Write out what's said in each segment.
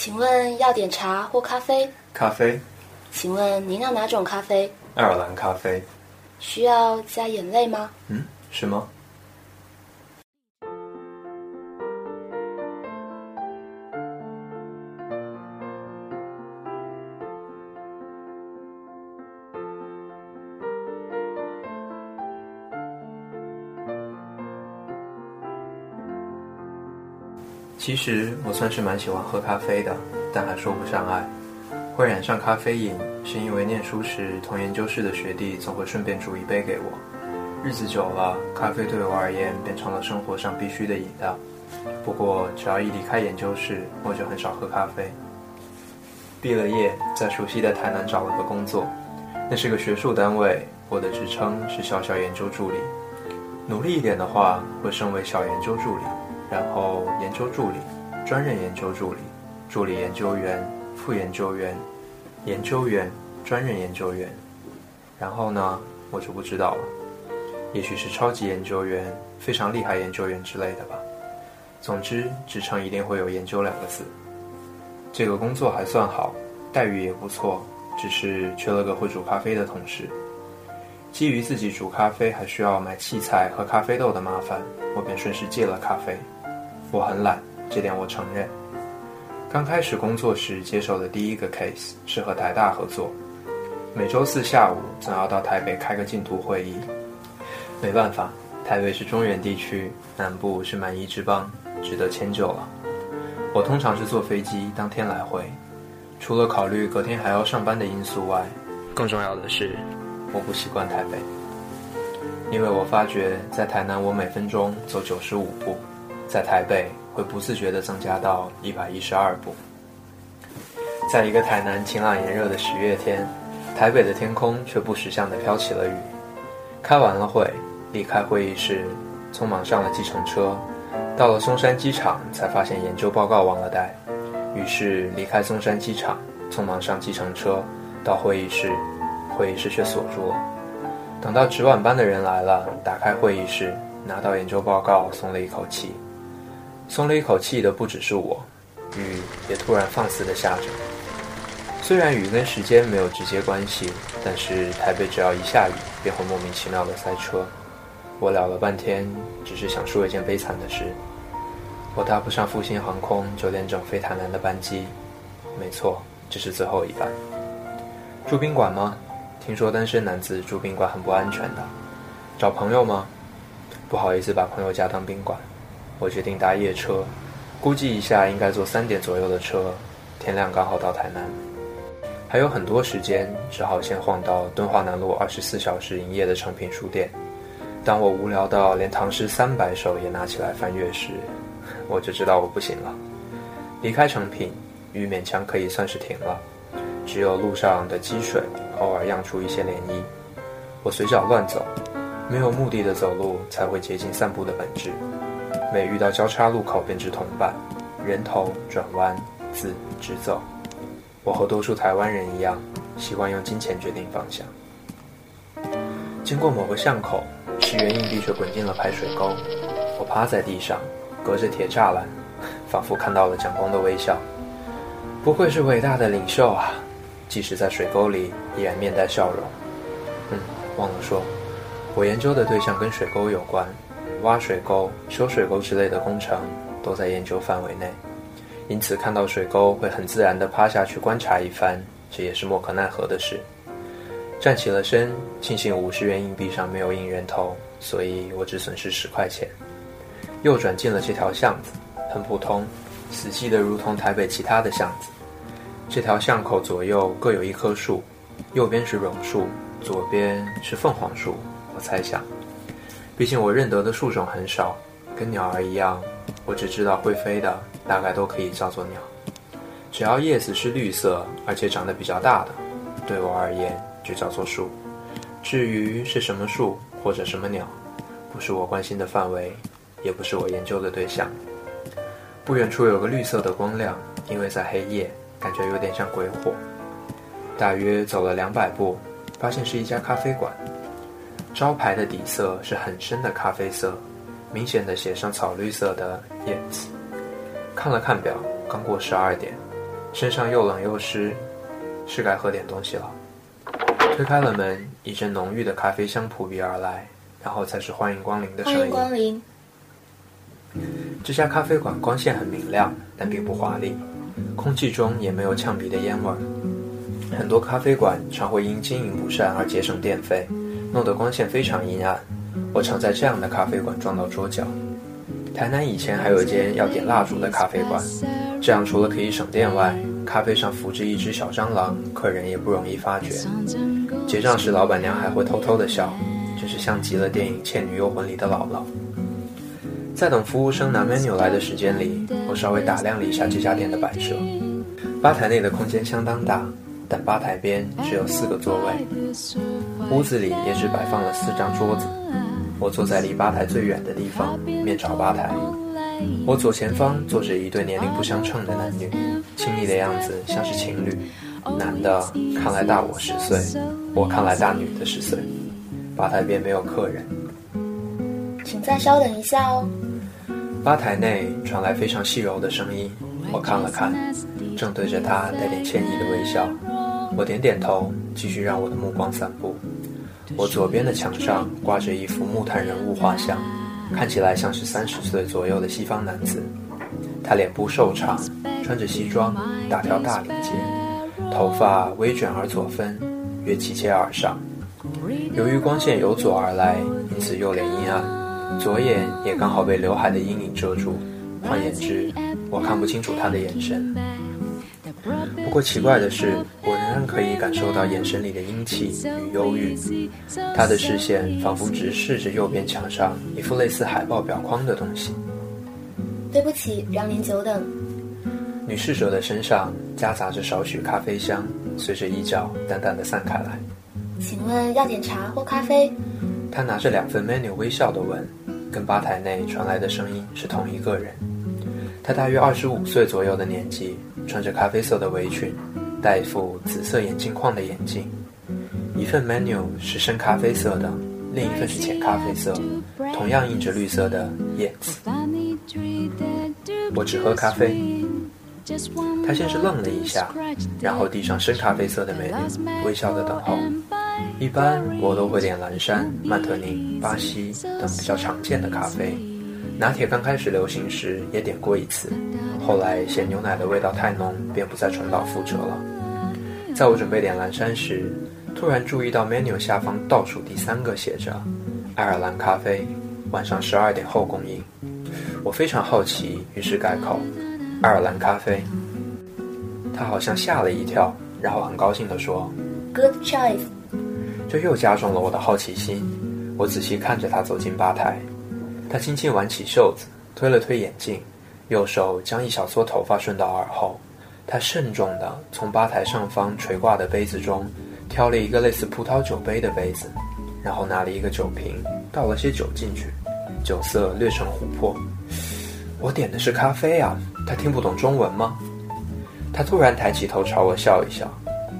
请问要点茶或咖啡？咖啡，请问您要哪种咖啡？爱尔兰咖啡。需要加眼泪吗？嗯，是吗？其实我算是蛮喜欢喝咖啡的，但还说不上爱。会染上咖啡瘾，是因为念书时同研究室的学弟总会顺便煮一杯给我。日子久了，咖啡对我而言变成了生活上必须的饮料。不过，只要一离开研究室，我就很少喝咖啡。毕了业，在熟悉的台南找了个工作，那是个学术单位，我的职称是小小研究助理。努力一点的话，会升为小研究助理，然后研究助理、专任研究助理、助理研究员、副研究员、研究员、专任研究员，然后呢，我就不知道了。也许是超级研究员、非常厉害研究员之类的吧。总之，职称一定会有“研究”两个字。这个工作还算好，待遇也不错，只是缺了个会煮咖啡的同事。基于自己煮咖啡还需要买器材和咖啡豆的麻烦，我便顺势戒了咖啡。我很懒，这点我承认。刚开始工作时接手的第一个 case 是和台大合作，每周四下午总要到台北开个进度会议。没办法，台北是中原地区，南部是蛮夷之邦，值得迁就了。我通常是坐飞机当天来回，除了考虑隔天还要上班的因素外，更重要的是。我不习惯台北，因为我发觉在台南我每分钟走九十五步，在台北会不自觉地增加到一百一十二步。在一个台南晴朗炎热的十月天，台北的天空却不识相地飘起了雨。开完了会，离开会议室，匆忙上了计程车，到了松山机场才发现研究报告忘了带，于是离开松山机场，匆忙上计程车到会议室。会议室却锁住了。等到值晚班的人来了，打开会议室，拿到研究报告，松了一口气。松了一口气的不只是我，雨也突然放肆的下着。虽然雨跟时间没有直接关系，但是台北只要一下雨，便会莫名其妙的塞车。我聊了半天，只是想说一件悲惨的事：我搭不上复兴航空九点整飞台南的班机。没错，这是最后一班。住宾馆吗？听说单身男子住宾馆很不安全的，找朋友吗？不好意思把朋友家当宾馆，我决定搭夜车，估计一下应该坐三点左右的车，天亮刚好到台南，还有很多时间，只好先晃到敦化南路二十四小时营业的诚品书店。当我无聊到连唐诗三百首也拿起来翻阅时，我就知道我不行了。离开诚品，雨勉强可以算是停了。只有路上的积水偶尔漾出一些涟漪，我随脚乱走，没有目的的走路才会接近散步的本质。每遇到交叉路口便知同伴，人头转弯，字直走。我和多数台湾人一样，习惯用金钱决定方向。经过某个巷口，十元硬币却滚进了排水沟。我趴在地上，隔着铁栅栏，仿佛看到了蒋公的微笑。不愧是伟大的领袖啊！即使在水沟里，依然面带笑容。嗯，忘了说，我研究的对象跟水沟有关，挖水沟、修水沟之类的工程都在研究范围内，因此看到水沟会很自然地趴下去观察一番，这也是莫可奈何的事。站起了身，庆幸五十元硬币上没有印人头，所以我只损失十块钱。右转进了这条巷子，很普通，死寂的如同台北其他的巷子。这条巷口左右各有一棵树，右边是榕树，左边是凤凰树。我猜想，毕竟我认得的树种很少，跟鸟儿一样，我只知道会飞的大概都可以叫做鸟。只要叶子是绿色，而且长得比较大的，对我而言就叫做树。至于是什么树或者什么鸟，不是我关心的范围，也不是我研究的对象。不远处有个绿色的光亮，因为在黑夜。感觉有点像鬼火。大约走了两百步，发现是一家咖啡馆。招牌的底色是很深的咖啡色，明显的写上草绿色的 “Yet”。看了看表，刚过十二点，身上又冷又湿，是该喝点东西了。推开了门，一阵浓郁的咖啡香扑鼻而来，然后才是欢迎光临的声音。欢迎光临。这家咖啡馆光线很明亮，但并不华丽，空气中也没有呛鼻的烟味儿。很多咖啡馆常会因经营不善而节省电费，弄得光线非常阴暗。我常在这样的咖啡馆撞到桌角。台南以前还有一间要点蜡烛的咖啡馆，这样除了可以省电外，咖啡上浮着一只小蟑螂，客人也不容易发觉。结账时，老板娘还会偷偷的笑，真是像极了电影《倩女幽魂》里的姥姥。在等服务生拿 menu 来的时间里，我稍微打量了一下这家店的摆设。吧台内的空间相当大，但吧台边只有四个座位，屋子里也只摆放了四张桌子。我坐在离吧台最远的地方，面朝吧台。我左前方坐着一对年龄不相称的男女，亲密的样子像是情侣。男的看来大我十岁，我看来大女的十岁。吧台边没有客人，请再稍等一下哦。吧台内传来非常细柔的声音，我看了看，正对着他带点歉意的微笑。我点点头，继续让我的目光散步。我左边的墙上挂着一幅木炭人物画像，看起来像是三十岁左右的西方男子。他脸部瘦长，穿着西装，打条大领结，头发微卷而左分，约齐肩而上。由于光线由左而来，因此右脸阴暗，左眼也刚好被刘海的阴影遮住。换言之，我看不清楚他的眼神。不过奇怪的是，我仍然可以感受到眼神里的阴气与忧郁。他的视线仿佛直视着右边墙上一副类似海报表框的东西。对不起，让您久等。女侍者的身上夹杂着少许咖啡香，随着衣角淡淡的散开来。请问要点茶或咖啡？他拿着两份 menu，微笑的问，跟吧台内传来的声音是同一个人。他大约二十五岁左右的年纪，穿着咖啡色的围裙，戴一副紫色眼镜框的眼镜。一份 menu 是深咖啡色的，另一份是浅咖啡色，同样印着绿色的叶子。我只喝咖啡。他先是愣了一下，然后递上深咖啡色的 menu，微笑的等候。一般我都会点蓝山、曼特宁、巴西等比较常见的咖啡。拿铁刚开始流行时也点过一次，后来嫌牛奶的味道太浓，便不再重蹈覆辙了。在我准备点蓝山时，突然注意到 menu 下方倒数第三个写着“爱尔兰咖啡，晚上十二点后供应”。我非常好奇，于是改口：“爱尔兰咖啡。”他好像吓了一跳，然后很高兴地说：“Good choice。”这又加重了我的好奇心。我仔细看着他走进吧台，他轻轻挽起袖子，推了推眼镜，右手将一小撮头发顺到耳后。他慎重地从吧台上方垂挂的杯子中挑了一个类似葡萄酒杯的杯子，然后拿了一个酒瓶，倒了些酒进去，酒色略呈琥珀。我点的是咖啡啊，他听不懂中文吗？他突然抬起头朝我笑一笑，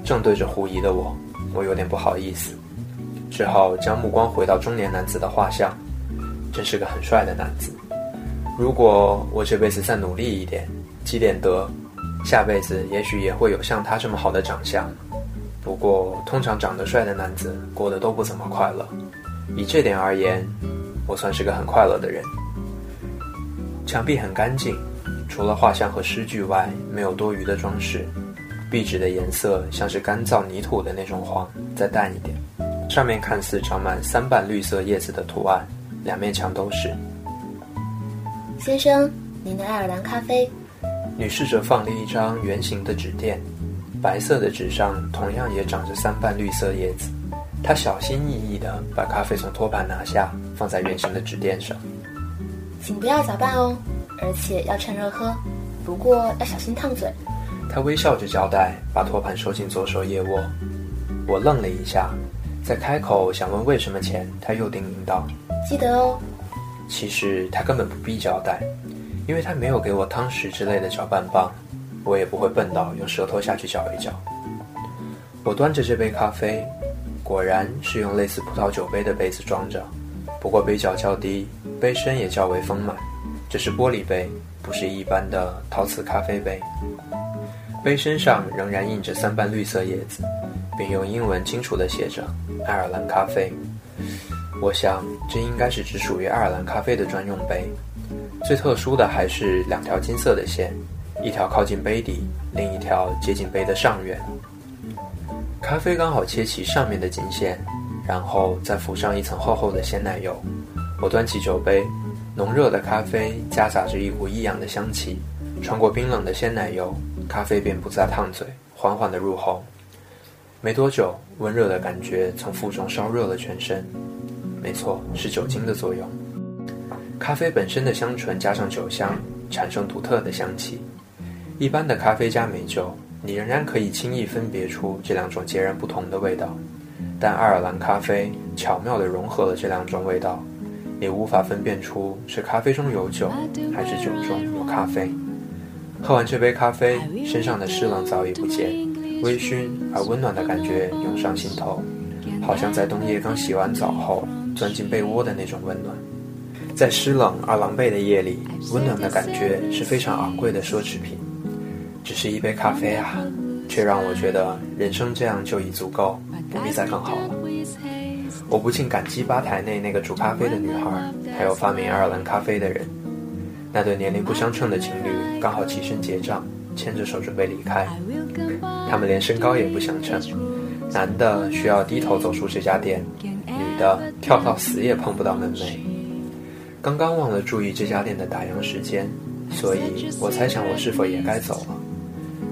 正对着狐疑的我，我有点不好意思。只好将目光回到中年男子的画像，真是个很帅的男子。如果我这辈子再努力一点，积点德，下辈子也许也会有像他这么好的长相。不过，通常长得帅的男子过得都不怎么快乐。以这点而言，我算是个很快乐的人。墙壁很干净，除了画像和诗句外，没有多余的装饰。壁纸的颜色像是干燥泥土的那种黄，再淡一点。上面看似长满三瓣绿色叶子的图案，两面墙都是。先生，您的爱尔兰咖啡。女侍者放了一张圆形的纸垫，白色的纸上同样也长着三瓣绿色叶子。她小心翼翼地把咖啡从托盘拿下，放在圆形的纸垫上。请不要搅拌哦，而且要趁热喝，不过要小心烫嘴。她微笑着交代，把托盘收进左手腋窝。我愣了一下。在开口想问为什么前，她又叮咛道：“记得哦。”其实他根本不必交代，因为他没有给我汤匙之类的搅拌棒，我也不会笨到用舌头下去搅一搅。我端着这杯咖啡，果然是用类似葡萄酒杯的杯子装着，不过杯角较低，杯身也较为丰满。这是玻璃杯，不是一般的陶瓷咖啡杯，杯身上仍然印着三瓣绿色叶子，并用英文清楚地写着“爱尔兰咖啡”。我想，这应该是只属于爱尔兰咖啡的专用杯。最特殊的还是两条金色的线，一条靠近杯底，另一条接近杯的上缘。咖啡刚好切齐上面的金线，然后再浮上一层厚厚的鲜奶油。我端起酒杯，浓热的咖啡夹杂着一股异样的香气，穿过冰冷的鲜奶油，咖啡便不再烫嘴，缓缓地入喉。没多久，温热的感觉从腹中烧热了全身。没错，是酒精的作用。咖啡本身的香醇加上酒香，产生独特的香气。一般的咖啡加美酒，你仍然可以轻易分别出这两种截然不同的味道。但爱尔兰咖啡巧妙地融合了这两种味道，也无法分辨出是咖啡中有酒，还是酒中有咖啡。喝完这杯咖啡，身上的湿冷早已不见，微醺而温暖的感觉涌上心头，好像在冬夜刚洗完澡后。钻进被窝的那种温暖，在湿冷而狼狈的夜里，温暖的感觉是非常昂贵的奢侈品。只是一杯咖啡啊，却让我觉得人生这样就已足够，不必再更好了。我不禁感激吧台内那个煮咖啡的女孩，还有发明爱尔兰咖啡的人。那对年龄不相称的情侣刚好起身结账，牵着手准备离开。他们连身高也不相称，男的需要低头走出这家店。的跳到死也碰不到门楣。刚刚忘了注意这家店的打烊时间，所以我猜想我是否也该走了。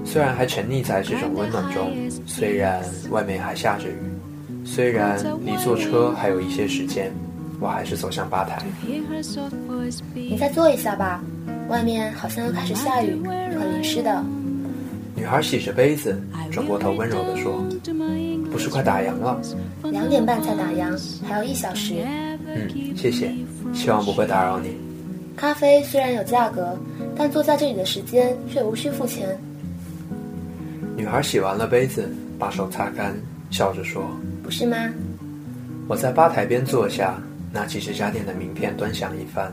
虽然还沉溺在这种温暖中，虽然外面还下着雨，虽然离坐车还有一些时间，我还是走向吧台。你再坐一下吧，外面好像又开始下雨，你会淋湿的。女孩洗着杯子，转过头温柔地说：“不是快打烊了？两点半才打烊，还有一小时。”嗯，谢谢，希望不会打扰你。咖啡虽然有价格，但坐在这里的时间却无需付钱。女孩洗完了杯子，把手擦干，笑着说：“不是吗？”我在吧台边坐下，拿起这家店的名片，端详一番。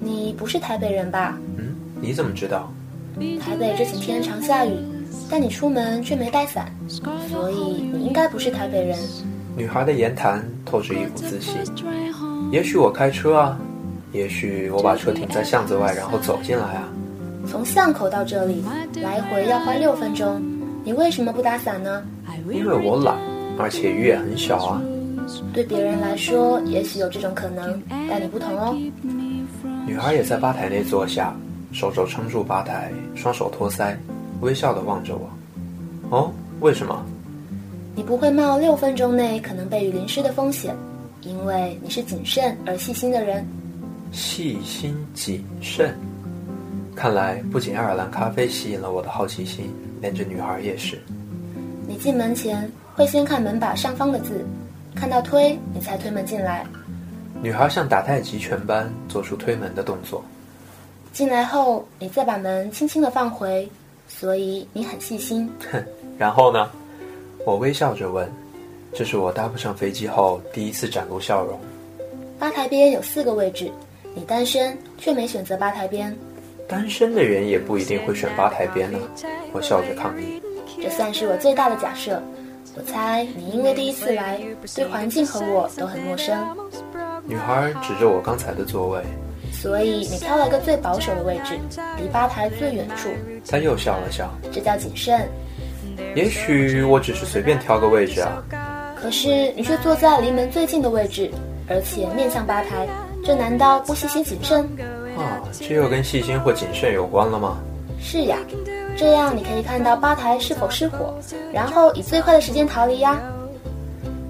你不是台北人吧？嗯，你怎么知道？台北这几天常下雨，但你出门却没带伞，所以你应该不是台北人。女孩的言谈透着一股自信。也许我开车啊，也许我把车停在巷子外，然后走进来啊。从巷口到这里，来回要花六分钟，你为什么不打伞呢？因为我懒，而且雨也很小啊。对别人来说，也许有这种可能，但你不同哦。女孩也在吧台内坐下。手肘撑住吧台，双手托腮，微笑的望着我。哦，为什么？你不会冒六分钟内可能被雨淋湿的风险，因为你是谨慎而细心的人。细心谨慎，看来不仅爱尔兰咖啡吸引了我的好奇心，连这女孩也是。你进门前会先看门把上方的字，看到推，你才推门进来。女孩像打太极拳般做出推门的动作。进来后，你再把门轻轻的放回，所以你很细心。哼，然后呢？我微笑着问。这是我搭不上飞机后第一次展露笑容。吧台边有四个位置，你单身却没选择吧台边。单身的人也不一定会选吧台边呢。我笑着抗议。这算是我最大的假设。我猜你因为第一次来，对环境和我都很陌生。女孩指着我刚才的座位。所以你挑了个最保守的位置，离吧台最远处。他又笑了笑，这叫谨慎。也许我只是随便挑个位置啊。可是你却坐在离门最近的位置，而且面向吧台，这难道不细心谨慎？啊，这又跟细心或谨慎有关了吗？是呀，这样你可以看到吧台是否失火，然后以最快的时间逃离呀。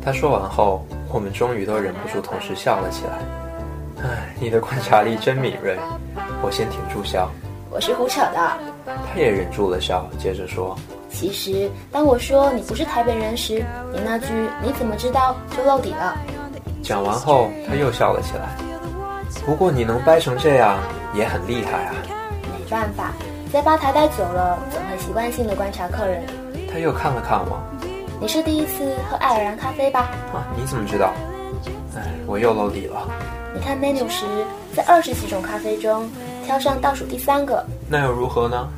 他说完后，我们终于都忍不住同时笑了起来。唉，你的观察力真敏锐。我先停住笑。我是胡扯的。他也忍住了笑，接着说：“其实，当我说你不是台北人时，你那句‘你怎么知道’就露底了。”讲完后，他又笑了起来。不过你能掰成这样，也很厉害啊。没办法，在吧台待久了，总会习惯性的观察客人。他又看了看我。你是第一次喝爱尔兰咖啡吧？啊，你怎么知道？哎，我又露底了。你看 menu 时，在二十几种咖啡中挑上倒数第三个，那又如何呢？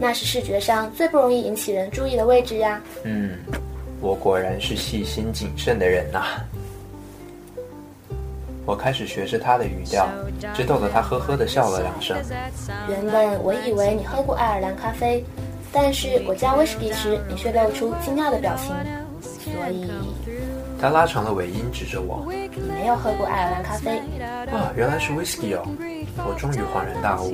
那是视觉上最不容易引起人注意的位置呀。嗯，我果然是细心谨慎的人呐。我开始学着他的语调，只逗得他呵呵的笑了两声。原本我以为你喝过爱尔兰咖啡，但是我加威士忌时，你却露出惊讶的表情，所以他拉长了尾音，指着我：“你没有喝过爱尔兰咖啡。”啊，原来是 whisky 哦！我终于恍然大悟。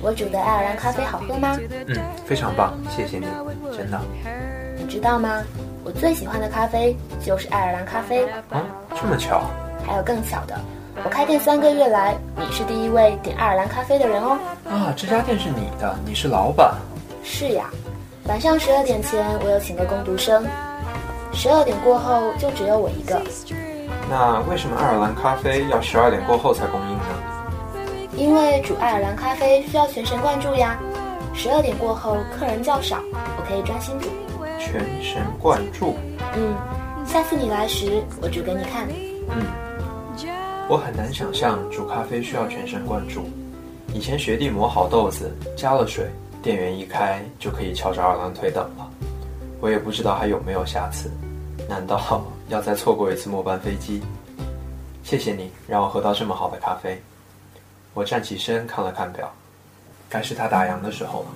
我煮的爱尔兰咖啡好喝吗？嗯，非常棒，谢谢你，真的。你知道吗？我最喜欢的咖啡就是爱尔兰咖啡。啊，这么巧。还有更巧的，我开店三个月来，你是第一位点爱尔兰咖啡的人哦。啊，这家店是你的，你是老板。是呀，晚上十二点前我有请个工读生，十二点过后就只有我一个。那为什么爱尔兰咖啡要十二点过后才供应呢？因为煮爱尔兰咖啡需要全神贯注呀，十二点过后客人较少，我可以专心煮。全神贯注。嗯，下次你来时我煮给你看。嗯。我很难想象煮咖啡需要全神贯注。以前学弟磨好豆子，加了水，电源一开就可以翘着二郎腿等了。我也不知道还有没有下次。难道要再错过一次末班飞机？谢谢你让我喝到这么好的咖啡。我站起身看了看表，该是他打烊的时候了。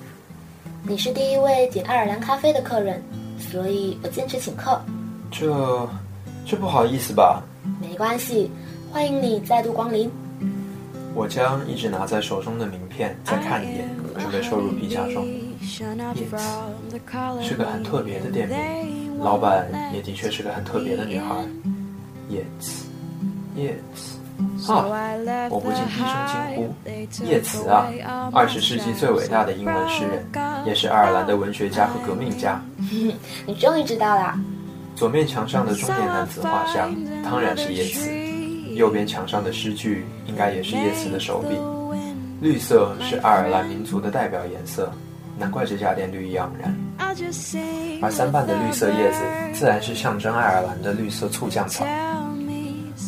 你是第一位点爱尔兰咖啡的客人，所以我坚持请客。这，这不好意思吧？没关系。欢迎你再度光临。我将一直拿在手中的名片再看一眼，准备收入皮夹中。叶子是个很特别的店名，老板也的确是个很特别的女孩。叶子，叶子啊！我不禁低声惊呼：“叶慈啊，二十世纪最伟大的英文诗人，也是爱尔兰的文学家和革命家。你终于知道了。左面墙上的中年男子画像，当然是叶慈。右边墙上的诗句应该也是叶慈的手笔。绿色是爱尔兰民族的代表颜色，难怪这家店绿意盎然。而三瓣的绿色叶子，自然是象征爱尔兰的绿色醋酱草。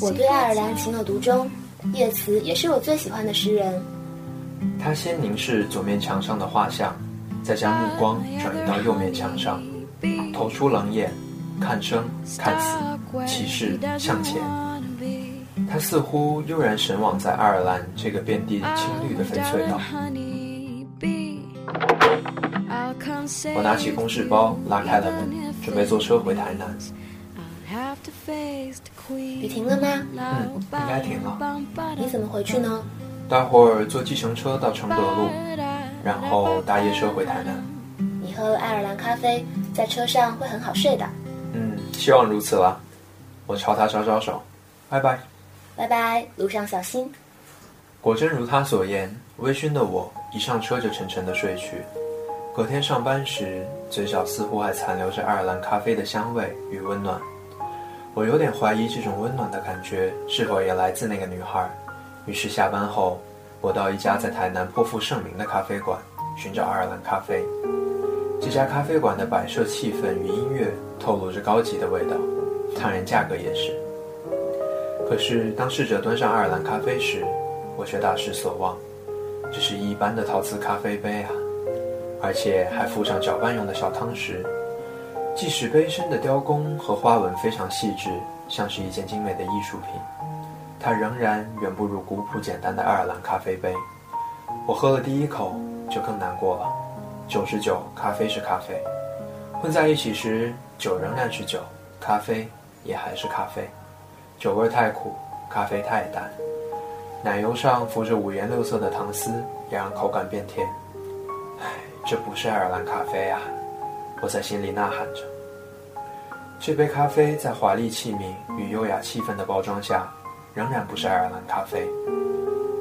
我对爱尔兰情有独钟，叶慈也是我最喜欢的诗人。他先凝视左面墙上的画像，再将目光转移到右面墙上，投出冷眼，看生看死，气势向前。他似乎悠然神往在爱尔兰这个遍地青绿的翡翠岛。我拿起公事包，拉开了门，准备坐车回台南。雨停了吗？嗯，应该停了。你怎么回去呢？待会儿坐计程车到承德路，然后搭夜车回台南。你喝了爱尔兰咖啡，在车上会很好睡的。嗯，希望如此啦。我朝他招招手，拜拜。拜拜，路上小心。果真如他所言，微醺的我一上车就沉沉的睡去。隔天上班时，嘴角似乎还残留着爱尔兰咖啡的香味与温暖。我有点怀疑这种温暖的感觉是否也来自那个女孩。于是下班后，我到一家在台南颇负盛名的咖啡馆寻找爱尔兰咖啡。这家咖啡馆的摆设、气氛与音乐透露着高级的味道，当然价格也是。可是，当侍者端上爱尔兰咖啡时，我却大失所望。这是一般的陶瓷咖啡杯啊，而且还附上搅拌用的小汤匙。即使杯身的雕工和花纹非常细致，像是一件精美的艺术品，它仍然远不如古朴简单的爱尔兰咖啡杯。我喝了第一口就更难过了。酒是酒，咖啡是咖啡，混在一起时，酒仍然是酒，咖啡也还是咖啡。酒味太苦，咖啡太淡，奶油上浮着五颜六色的糖丝，也让口感变甜。唉，这不是爱尔兰咖啡啊！我在心里呐喊着。这杯咖啡在华丽器皿与优雅气氛的包装下，仍然不是爱尔兰咖啡。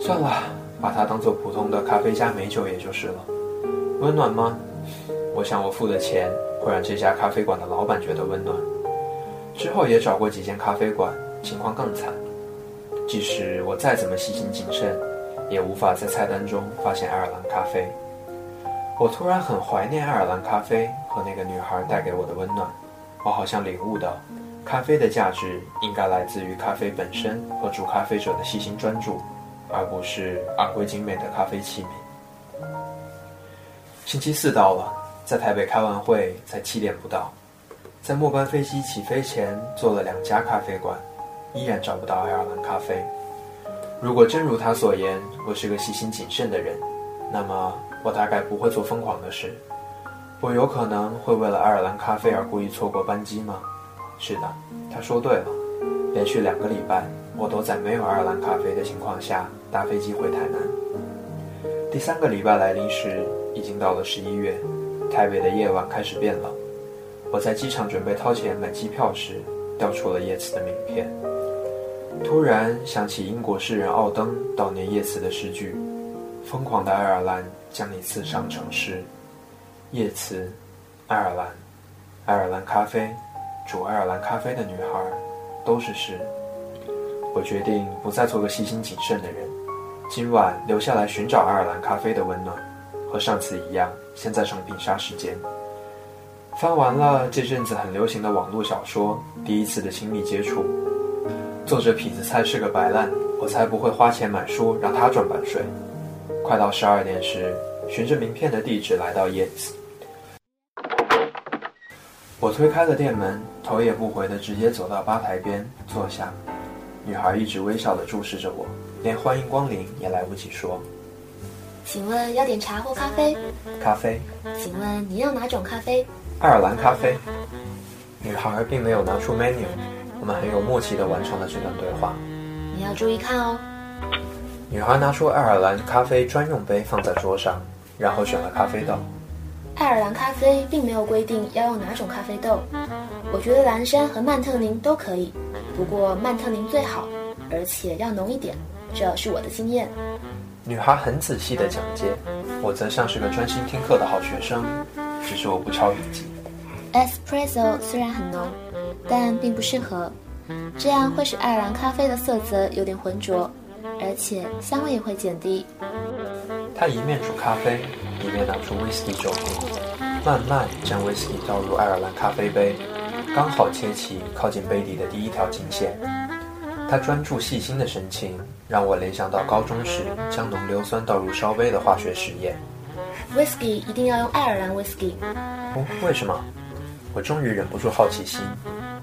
算了，把它当做普通的咖啡加美酒也就是了。温暖吗？我想我付的钱会让这家咖啡馆的老板觉得温暖。之后也找过几间咖啡馆。情况更惨，即使我再怎么细心谨慎，也无法在菜单中发现爱尔兰咖啡。我突然很怀念爱尔兰咖啡和那个女孩带给我的温暖。我好像领悟到，咖啡的价值应该来自于咖啡本身和煮咖啡者的细心专注，而不是昂贵精美的咖啡器皿。星期四到了，在台北开完会才七点不到，在末班飞机起飞前做了两家咖啡馆，依然找不到爱尔兰咖啡。如果真如他所言，我是个细心谨慎的人，那么我大概不会做疯狂的事。我有可能会为了爱尔兰咖啡而故意错过班机吗？是的，他说对了。连续两个礼拜，我都在没有爱尔兰咖啡的情况下搭飞机回台南。第三个礼拜来临时，已经到了十一月，台北的夜晚开始变冷。我在机场准备掏钱买机票时，掉出了叶慈的名片。突然想起英国诗人奥登悼念叶慈的诗句：“疯狂的爱尔兰将你刺伤成诗。”叶慈，爱尔兰，爱尔兰咖啡，煮爱尔兰咖啡的女孩，都是诗。我决定不再做个细心谨慎的人，今晚留下来寻找爱尔兰咖啡的温暖，和上次一样，先在上品杀时间。翻完了这阵子很流行的网络小说《第一次的亲密接触》。作者痞子蔡是个白烂，我才不会花钱买书让他赚版税。快到十二点时，循着名片的地址来到 Yes。我推开了店门，头也不回的直接走到吧台边坐下。女孩一直微笑的注视着我，连欢迎光临也来不及说。请问要点茶或咖啡？咖啡。请问你要哪种咖啡？爱尔兰咖啡。女孩并没有拿出 menu。我们很有默契的完成了这段对话。你要注意看哦。女孩拿出爱尔兰咖啡专用杯放在桌上，然后选了咖啡豆。爱尔兰咖啡并没有规定要用哪种咖啡豆，我觉得蓝山和曼特宁都可以，不过曼特宁最好，而且要浓一点，这是我的经验。女孩很仔细地讲解，我则像是个专心听课的好学生，只是我不抄笔记。Espresso 虽然很浓。但并不适合，这样会使爱尔兰咖啡的色泽有点浑浊，而且香味也会减低。他一面煮咖啡，一面拿出威士忌酒壶，慢慢将威士忌倒入爱尔兰咖啡杯，刚好切齐靠近杯底的第一条金线。他专注细心的神情，让我联想到高中时将浓硫酸倒入烧杯的化学实验。威士忌一定要用爱尔兰威士忌。哦，为什么？我终于忍不住好奇心。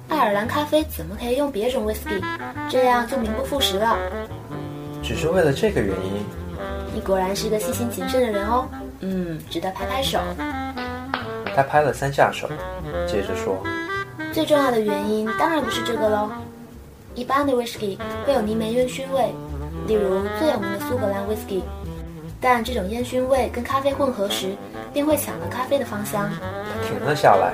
爱尔兰咖啡怎么可以用别种 whisky？这样就名不副实了。只是为了这个原因。你果然是个细心谨慎的人哦。嗯，值得拍拍手。他拍了三下手，接着说：“最重要的原因当然不是这个喽。一般的 whisky 会有泥煤烟熏味，例如最有名的苏格兰 whisky。但这种烟熏味跟咖啡混合时，便会抢了咖啡的芳香。”他停了下来。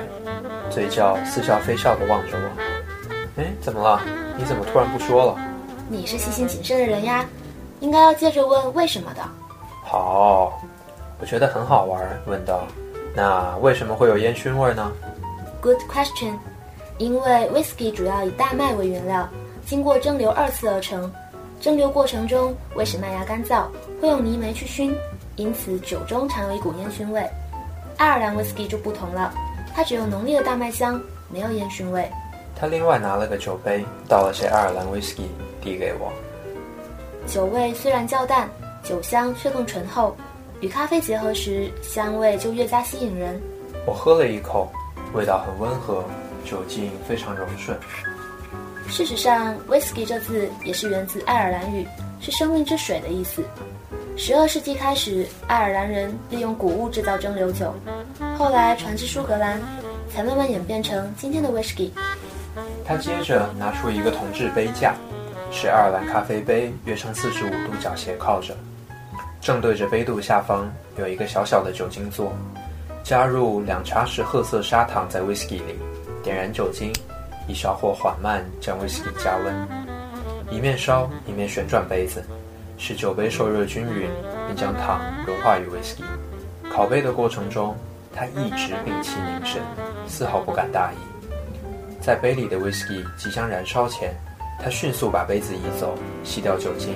嘴角似笑非笑地望着我，哎，怎么了？你怎么突然不说了？你是细心谨慎的人呀，应该要接着问为什么的。好，我觉得很好玩，问道：“那为什么会有烟熏味呢？”Good question。因为 whisky 主要以大麦为原料，经过蒸馏二次而成。蒸馏过程中，为使麦芽干燥，会用泥煤去熏，因此酒中常有一股烟熏味。爱尔兰 whisky 就不同了。它只有浓烈的大麦香，没有烟熏味。他另外拿了个酒杯，倒了些爱尔兰 whisky，递给我。酒味虽然较淡，酒香却更醇厚，与咖啡结合时，香味就越加吸引人。我喝了一口，味道很温和，酒劲非常柔顺。事实上，whisky 这字也是源自爱尔兰语，是生命之水的意思。十二世纪开始，爱尔兰人利用谷物制造蒸馏酒，后来传至苏格兰，才慢慢演变成今天的威士忌。他接着拿出一个铜制杯架，是爱尔兰咖啡杯，约成四十五度角斜靠着，正对着杯肚下方有一个小小的酒精座，加入两茶匙褐色砂糖在 whisky 里，点燃酒精，以小火缓慢将 whisky 加温，一面烧一面旋转杯子。使酒杯受热均匀，并将糖融化于 whisky。烤杯的过程中，他一直屏气凝神，丝毫不敢大意。在杯里的 whisky 即将燃烧前，他迅速把杯子移走，吸掉酒精，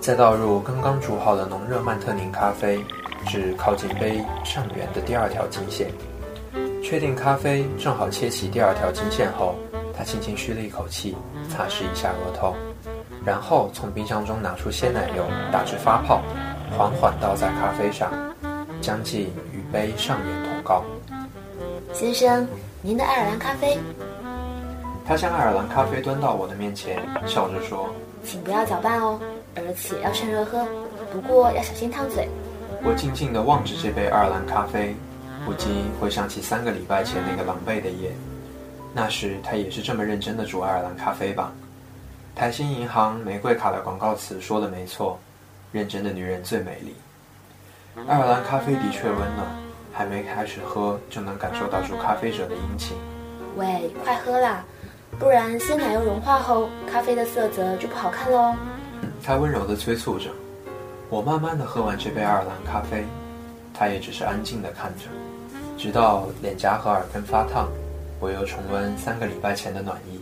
再倒入刚刚煮好的浓热曼特宁咖啡，至靠近杯上缘的第二条金线。确定咖啡正好切齐第二条金线后，他轻轻吁了一口气，擦拭一下额头。然后从冰箱中拿出鲜奶油，打至发泡，缓缓倒在咖啡上，将近与杯上缘同高。先生，您的爱尔兰咖啡。他将爱尔兰咖啡端到我的面前，笑着说：“请不要搅拌哦，而且要趁热喝，不过要小心烫嘴。”我静静地望着这杯爱尔兰咖啡，不禁回想起三个礼拜前那个狼狈的夜。那时他也是这么认真地煮爱尔兰咖啡吧？台新银行玫瑰卡的广告词说的没错，认真的女人最美丽。爱尔兰咖啡的确温暖，还没开始喝就能感受到煮咖啡者的殷勤。喂，快喝啦，不然鲜奶油融化后，咖啡的色泽就不好看喽。他温柔地催促着。我慢慢地喝完这杯爱尔兰咖啡，他也只是安静地看着，直到脸颊和耳根发烫，我又重温三个礼拜前的暖意。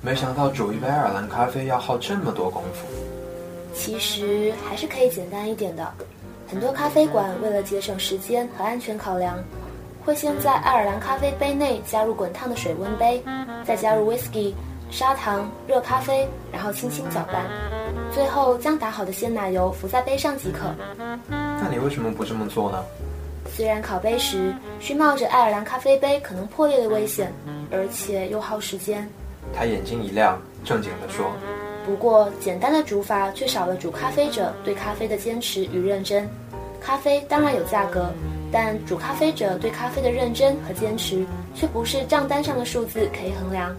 没想到煮一杯爱尔兰咖啡要耗这么多功夫。其实还是可以简单一点的，很多咖啡馆为了节省时间和安全考量，会先在爱尔兰咖啡杯内加入滚烫的水温杯，再加入 whisky、砂糖、热咖啡，然后轻轻搅拌。最后将打好的鲜奶油浮在杯上即可。那你为什么不这么做呢？虽然烤杯时需冒着爱尔兰咖啡杯可能破裂的危险，而且又耗时间。他眼睛一亮，正经地说：“不过简单的煮法却少了煮咖啡者对咖啡的坚持与认真。咖啡当然有价格，但煮咖啡者对咖啡的认真和坚持却不是账单上的数字可以衡量。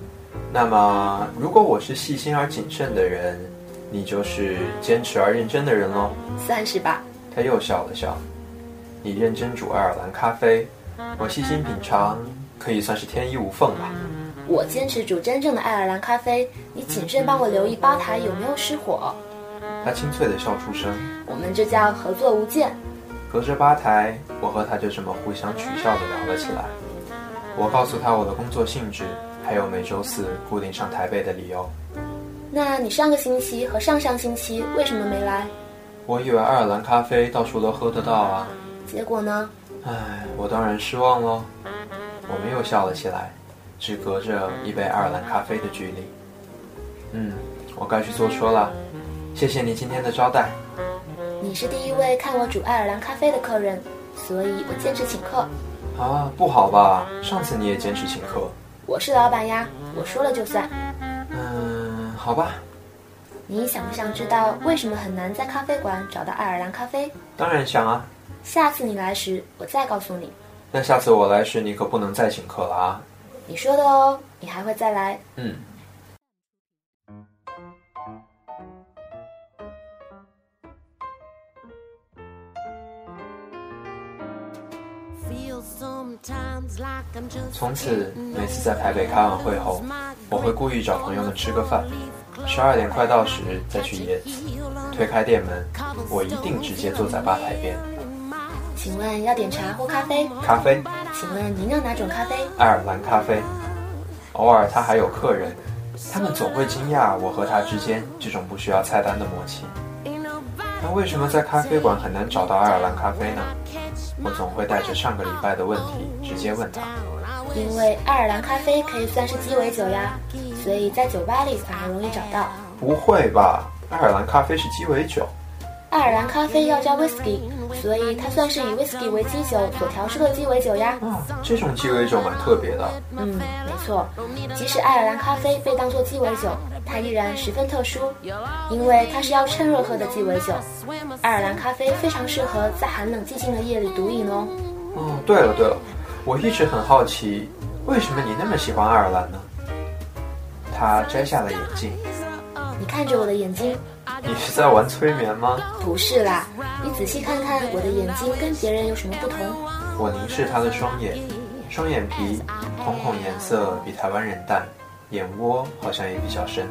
那么，如果我是细心而谨慎的人？”你就是坚持而认真的人喽，算是吧。他又笑了笑。你认真煮爱尔兰咖啡，我细心品尝，可以算是天衣无缝吧。我坚持煮真正的爱尔兰咖啡，你谨慎帮我留意吧台有没有失火。他清脆的笑出声。我们这叫合作无间。隔着吧台，我和他就这么互相取笑的聊了起来。我告诉他我的工作性质，还有每周四固定上台北的理由。那你上个星期和上上星期为什么没来？我以为爱尔兰咖啡到处都喝得到啊。结果呢？唉，我当然失望喽。我们又笑了起来，只隔着一杯爱尔兰咖啡的距离。嗯，我该去坐车了。谢谢你今天的招待。你是第一位看我煮爱尔兰咖啡的客人，所以我坚持请客。啊，不好吧？上次你也坚持请客。我是老板呀，我说了就算。嗯好吧，你想不想知道为什么很难在咖啡馆找到爱尔兰咖啡？当然想啊！下次你来时，我再告诉你。那下次我来时，你可不能再请客了啊！你说的哦，你还会再来。嗯。从此，每次在台北开完会后，我会故意找朋友们吃个饭。十二点快到时再去野子。推开店门，我一定直接坐在吧台边。请问要点茶或咖啡？咖啡。请问您要哪种咖啡？爱尔兰咖啡。偶尔他还有客人，他们总会惊讶我和他之间这种不需要菜单的默契。那为什么在咖啡馆很难找到爱尔兰咖啡呢？我总会带着上个礼拜的问题直接问他。因为爱尔兰咖啡可以算是鸡尾酒呀，所以在酒吧里反而容易找到。不会吧？爱尔兰咖啡是鸡尾酒？爱尔兰咖啡要加 whisky，所以它算是以 whisky 为基酒所调制的鸡尾酒呀。嗯，这种鸡尾酒蛮特别的。嗯，没错。即使爱尔兰咖啡被当做鸡尾酒，它依然十分特殊，因为它是要趁热喝的鸡尾酒。爱尔兰咖啡非常适合在寒冷寂静的夜里独饮哦。哦，对了对了。我一直很好奇，为什么你那么喜欢爱尔兰呢？他摘下了眼镜。你看着我的眼睛。你是在玩催眠吗？不是啦，你仔细看看我的眼睛跟别人有什么不同。我凝视他的双眼，双眼皮，瞳孔颜色比台湾人淡，眼窝好像也比较深。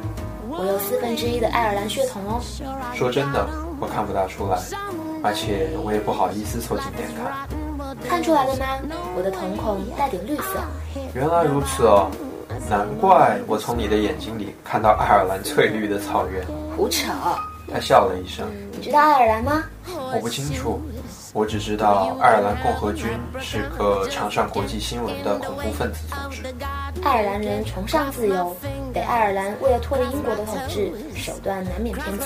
我有四分之一的爱尔兰血统哦。说真的，我看不大出来，而且我也不好意思凑近点看。看出来了吗？我的瞳孔带点绿色。原来如此哦，难怪我从你的眼睛里看到爱尔兰翠绿的草原。胡扯！他笑了一声。你知道爱尔兰吗？我不清楚，我只知道爱尔兰共和军是个常上国际新闻的恐怖分子组织。爱尔兰人崇尚自由，北爱尔兰为了脱离英国的统治，手段难免偏激。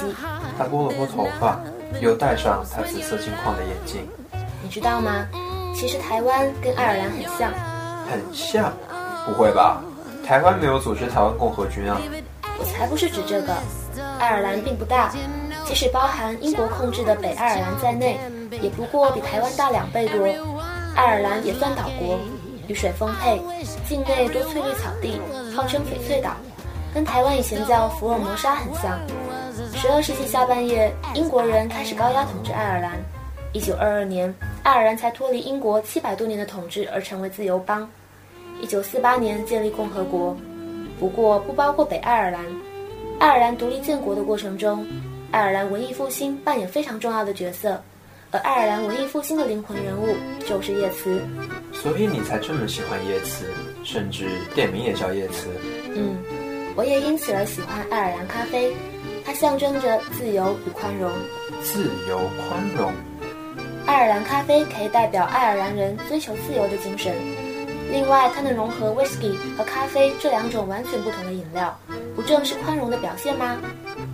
他拨了拨头发，又戴上他紫色金框的眼镜。你知道吗？其实台湾跟爱尔兰很像。很像？不会吧？台湾没有组织台湾共和军啊。我才不是指这个。爱尔兰并不大，即使包含英国控制的北爱尔兰在内，也不过比台湾大两倍多。爱尔兰也算岛国，雨水丰沛，境内多翠绿草地，号称翡翠岛，跟台湾以前叫福尔摩沙很像。十二世纪下半叶，英国人开始高压统治爱尔兰。一九二二年，爱尔兰才脱离英国七百多年的统治而成为自由邦。一九四八年建立共和国，不过不包括北爱尔兰。爱尔兰独立建国的过程中，爱尔兰文艺复兴扮演非常重要的角色。而爱尔兰文艺复兴的灵魂人物就是叶慈，所以你才这么喜欢叶慈，甚至店名也叫叶慈。嗯，我也因此而喜欢爱尔兰咖啡，它象征着自由与宽容。自由宽容，爱尔兰咖啡可以代表爱尔兰人追求自由的精神。另外，它能融合 whisky 和咖啡这两种完全不同的饮料，不正是宽容的表现吗？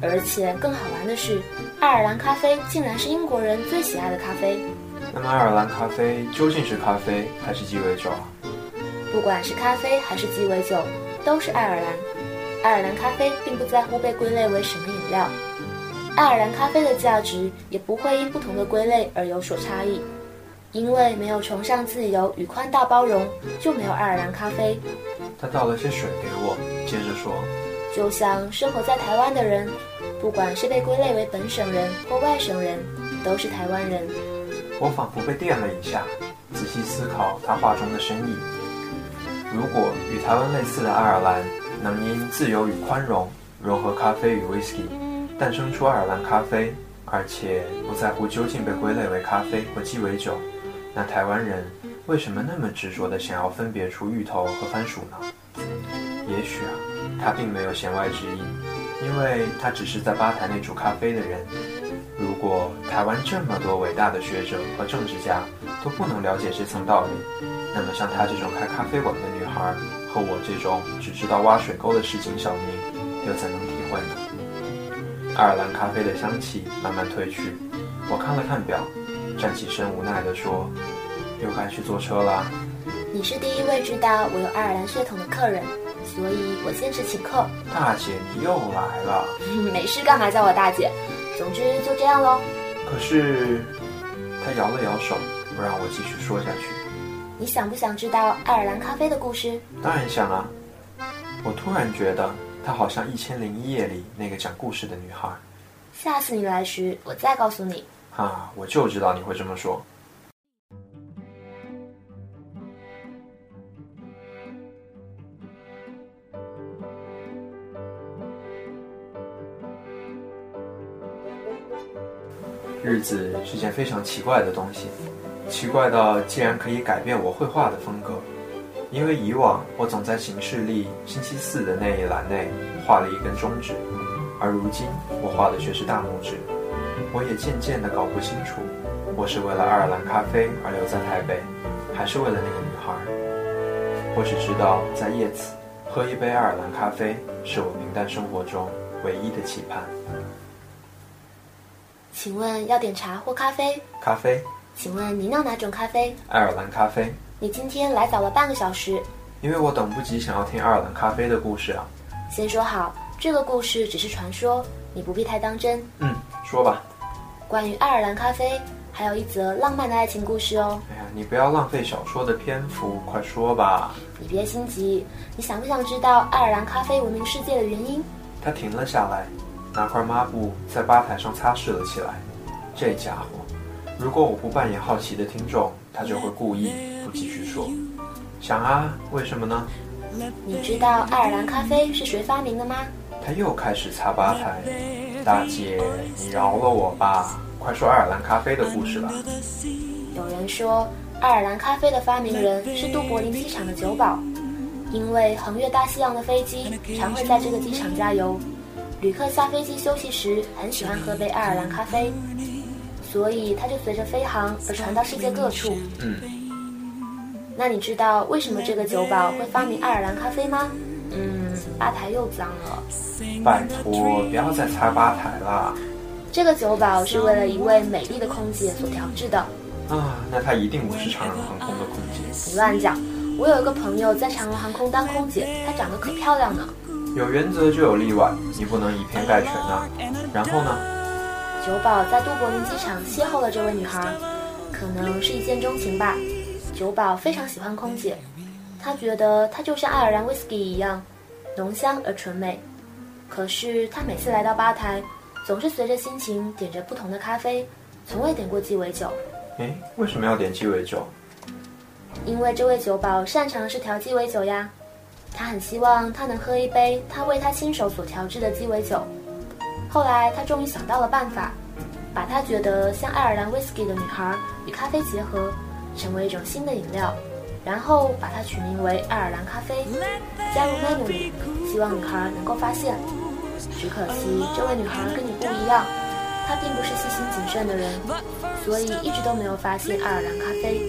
而且更好玩的是。爱尔兰咖啡竟然是英国人最喜爱的咖啡。那么，爱尔兰咖啡究竟是咖啡还是鸡尾酒啊？不管是咖啡还是鸡尾酒，都是爱尔兰。爱尔兰咖啡并不在乎被归类为什么饮料。爱尔兰咖啡的价值也不会因不同的归类而有所差异。因为没有崇尚自由与宽大包容，就没有爱尔兰咖啡。他倒了些水给我，接着说：“就像生活在台湾的人。”不管是被归类为本省人或外省人，都是台湾人。我仿佛被电了一下，仔细思考他话中的深意。如果与台湾类似的爱尔兰能因自由与宽容融合咖啡与 whisky，诞生出爱尔兰咖啡，而且不在乎究竟被归类为咖啡或鸡尾酒，那台湾人为什么那么执着地想要分别出芋头和番薯呢？也许啊，他并没有弦外之音。因为他只是在吧台内煮咖啡的人。如果台湾这么多伟大的学者和政治家都不能了解这层道理，那么像他这种开咖啡馆的女孩，和我这种只知道挖水沟的市井小民，又怎能体会呢？爱尔兰咖啡的香气慢慢褪去，我看了看表，站起身，无奈地说：“又该去坐车啦。”你是第一位知道我有爱尔兰血统的客人。所以我坚持请客。大姐，你又来了。没事，干嘛叫我大姐？总之就这样喽。可是，他摇了摇手，不让我继续说下去。你想不想知道爱尔兰咖啡的故事？当然想啊。我突然觉得她好像《一千零一夜》里那个讲故事的女孩。下次你来时，我再告诉你。啊，我就知道你会这么说。日子是件非常奇怪的东西，奇怪到竟然可以改变我绘画的风格。因为以往我总在行事历星期四的那一栏内画了一根中指，而如今我画的却是大拇指。我也渐渐地搞不清楚，我是为了爱尔兰咖啡而留在台北，还是为了那个女孩。我只知道，在叶子喝一杯爱尔兰咖啡，是我平淡生活中唯一的期盼。请问要点茶或咖啡？咖啡。请问您要哪种咖啡？爱尔兰咖啡。你今天来早了半个小时。因为我等不及想要听爱尔兰咖啡的故事啊。先说好，这个故事只是传说，你不必太当真。嗯，说吧。关于爱尔兰咖啡，还有一则浪漫的爱情故事哦。哎呀，你不要浪费小说的篇幅，快说吧。你别心急，你想不想知道爱尔兰咖啡闻名世界的原因？他停了下来。拿块抹布在吧台上擦拭了起来。这家伙，如果我不扮演好奇的听众，他就会故意不继续说。想啊，为什么呢？你知道爱尔兰咖啡是谁发明的吗？他又开始擦吧台。大姐，你饶了我吧，快说爱尔兰咖啡的故事吧。有人说，爱尔兰咖啡的发明人是都柏林机场的酒保，因为横越大西洋的飞机常会在这个机场加油。旅客下飞机休息时很喜欢喝杯爱尔兰咖啡，所以它就随着飞航而传到世界各处。嗯，那你知道为什么这个酒保会发明爱尔兰咖啡吗？嗯，吧台又脏了。拜托，不要再擦吧台啦！这个酒保是为了一位美丽的空姐所调制的。啊，那她一定不是长荣航空的空姐。你乱讲！我有一个朋友在长荣航空当空姐，她长得可漂亮呢。有原则就有例外，你不能以偏概全啊。然后呢？酒保在都柏林机场邂逅了这位女孩，可能是一见钟情吧。酒保非常喜欢空姐，他觉得她就像爱尔兰 whisky 一样，浓香而纯美。可是他每次来到吧台，总是随着心情点着不同的咖啡，从未点过鸡尾酒。诶，为什么要点鸡尾酒？因为这位酒保擅长是调鸡尾酒呀。他很希望他能喝一杯他为他亲手所调制的鸡尾酒。后来他终于想到了办法，把他觉得像爱尔兰 whisky 的女孩与咖啡结合，成为一种新的饮料，然后把它取名为爱尔兰咖啡，加入 menu 里，希望女孩能够发现。只可惜这位女孩跟你不一样，她并不是细心谨慎的人，所以一直都没有发现爱尔兰咖啡。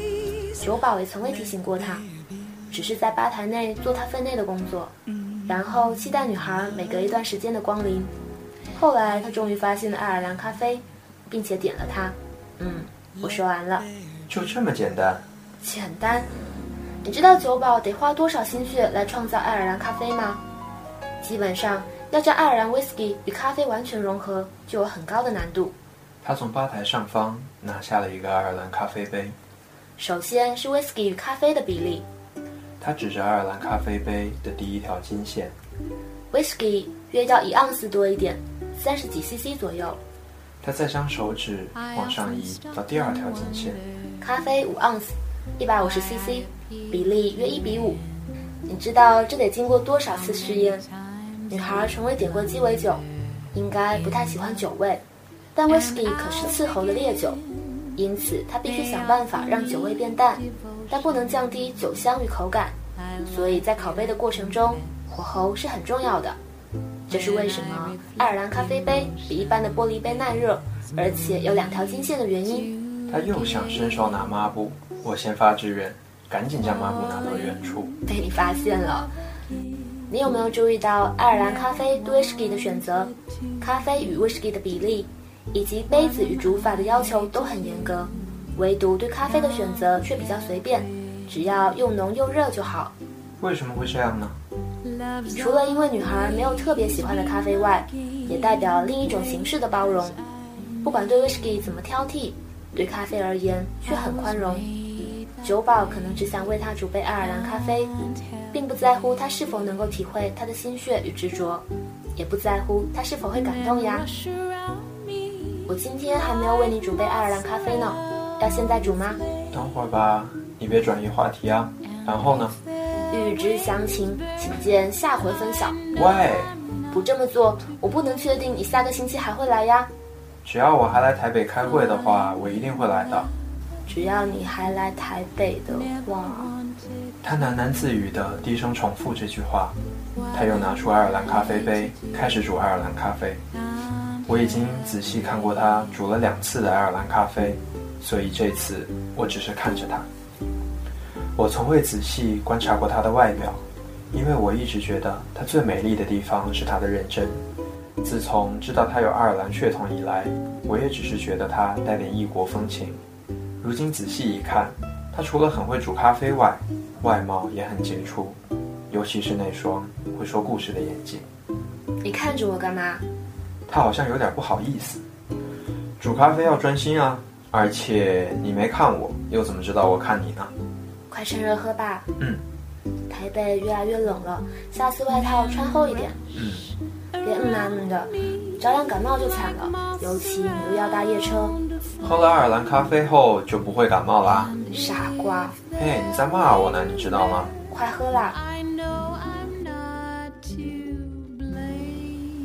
酒保也从未提醒过她。只是在吧台内做他分内的工作，然后期待女孩每隔一段时间的光临。后来他终于发现了爱尔兰咖啡，并且点了它。嗯，我说完了。就这么简单？简单。你知道酒保得花多少心血来创造爱尔兰咖啡吗？基本上要将爱尔兰 whisky 与咖啡完全融合，就有很高的难度。他从吧台上方拿下了一个爱尔兰咖啡杯。首先是 whisky 与咖啡的比例。他指着爱尔兰咖啡杯的第一条金线，whisky 约要一盎司多一点，三十几 cc 左右。他再将手指往上移到第二条金线，咖啡五盎司，一百五十 cc，比例约一比五。你知道这得经过多少次试验？女孩从未点过鸡尾酒，应该不太喜欢酒味，但 whisky 可是伺候的烈酒。因此，他必须想办法让酒味变淡，但不能降低酒香与口感。所以在烤杯的过程中，火候是很重要的。这是为什么爱尔兰咖啡杯比一般的玻璃杯耐热，而且有两条金线的原因。他又想伸手拿抹布，我先发制人，赶紧将抹布拿到远处。被你发现了。你有没有注意到爱尔兰咖啡对威士忌的选择？咖啡与威士忌的比例？以及杯子与煮法的要求都很严格，唯独对咖啡的选择却比较随便，只要又浓又热就好。为什么会这样呢？除了因为女孩没有特别喜欢的咖啡外，也代表另一种形式的包容。不管对威士忌怎么挑剔，对咖啡而言却很宽容。酒保可能只想为他煮杯爱尔兰咖啡，并不在乎他是否能够体会他的心血与执着，也不在乎他是否会感动呀。我今天还没有为你煮杯爱尔兰咖啡呢，要现在煮吗？等会儿吧，你别转移话题啊。然后呢？欲知详情，请见下回分晓。喂，不这么做，我不能确定你下个星期还会来呀。只要我还来台北开会的话，我一定会来的。只要你还来台北的话，他喃喃自语的低声重复这句话。他又拿出爱尔兰咖啡杯，开始煮爱尔兰咖啡。我已经仔细看过他煮了两次的爱尔兰咖啡，所以这次我只是看着他。我从未仔细观察过他的外表，因为我一直觉得他最美丽的地方是他的认真。自从知道他有爱尔兰血统以来，我也只是觉得他带点异国风情。如今仔细一看，他除了很会煮咖啡外，外貌也很杰出，尤其是那双会说故事的眼睛。你看着我干嘛？他好像有点不好意思。煮咖啡要专心啊，而且你没看我，又怎么知道我看你呢？快趁热喝吧。嗯。台北越来越冷了，下次外套穿厚一点。嗯。别嗯啊嗯的，着凉感冒就惨了，尤其你又要搭夜车。喝了爱尔兰咖啡后就不会感冒啦？傻瓜。嘿，你在骂我呢，你知道吗？快喝啦。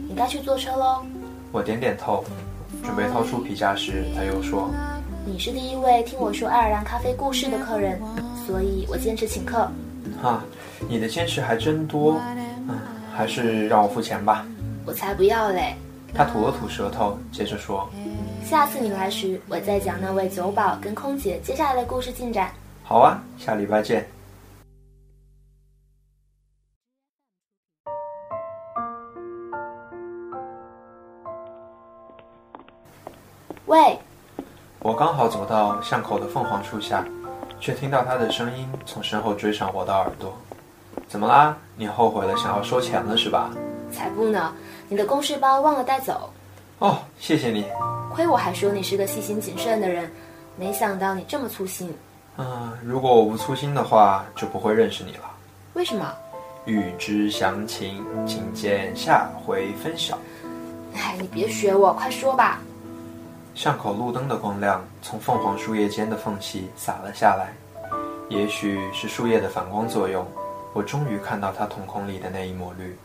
你该去坐车喽。我点点头，准备掏出皮夹时，他又说：“你是第一位听我说爱尔兰咖啡故事的客人，所以我坚持请客。”哈，你的坚持还真多。嗯，还是让我付钱吧。我才不要嘞！他吐了吐舌头，接着说：“下次你来时，我再讲那位酒保跟空姐接下来的故事进展。”好啊，下礼拜见。刚好走到巷口的凤凰树下，却听到他的声音从身后追上我的耳朵。怎么啦？你后悔了，想要收钱了是吧？才不呢！你的公事包忘了带走。哦，谢谢你。亏我还说你是个细心谨慎的人，没想到你这么粗心。嗯，如果我不粗心的话，就不会认识你了。为什么？欲知详情，请见下回分晓。哎，你别学我，快说吧。巷口路灯的光亮从凤凰树叶间的缝隙洒了下来，也许是树叶的反光作用，我终于看到它瞳孔里的那一抹绿。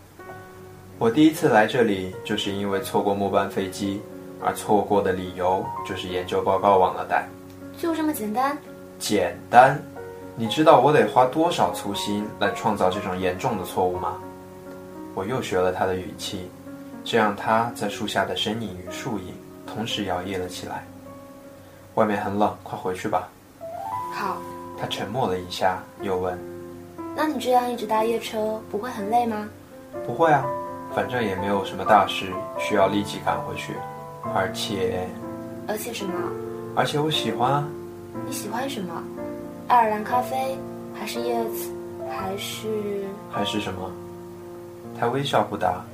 我第一次来这里，就是因为错过末班飞机，而错过的理由就是研究报告忘了带。就这么简单？简单。你知道我得花多少粗心来创造这种严重的错误吗？我又学了他的语气，这样他在树下的身影与树影。同时摇曳了起来。外面很冷，快回去吧。好。他沉默了一下，又问：“那你这样一直搭夜车，不会很累吗？”“不会啊，反正也没有什么大事需要立即赶回去。而且……而且什么？而且我喜欢。你喜欢什么？爱尔兰咖啡，还是叶子，还是……还是什么？”他微笑不答。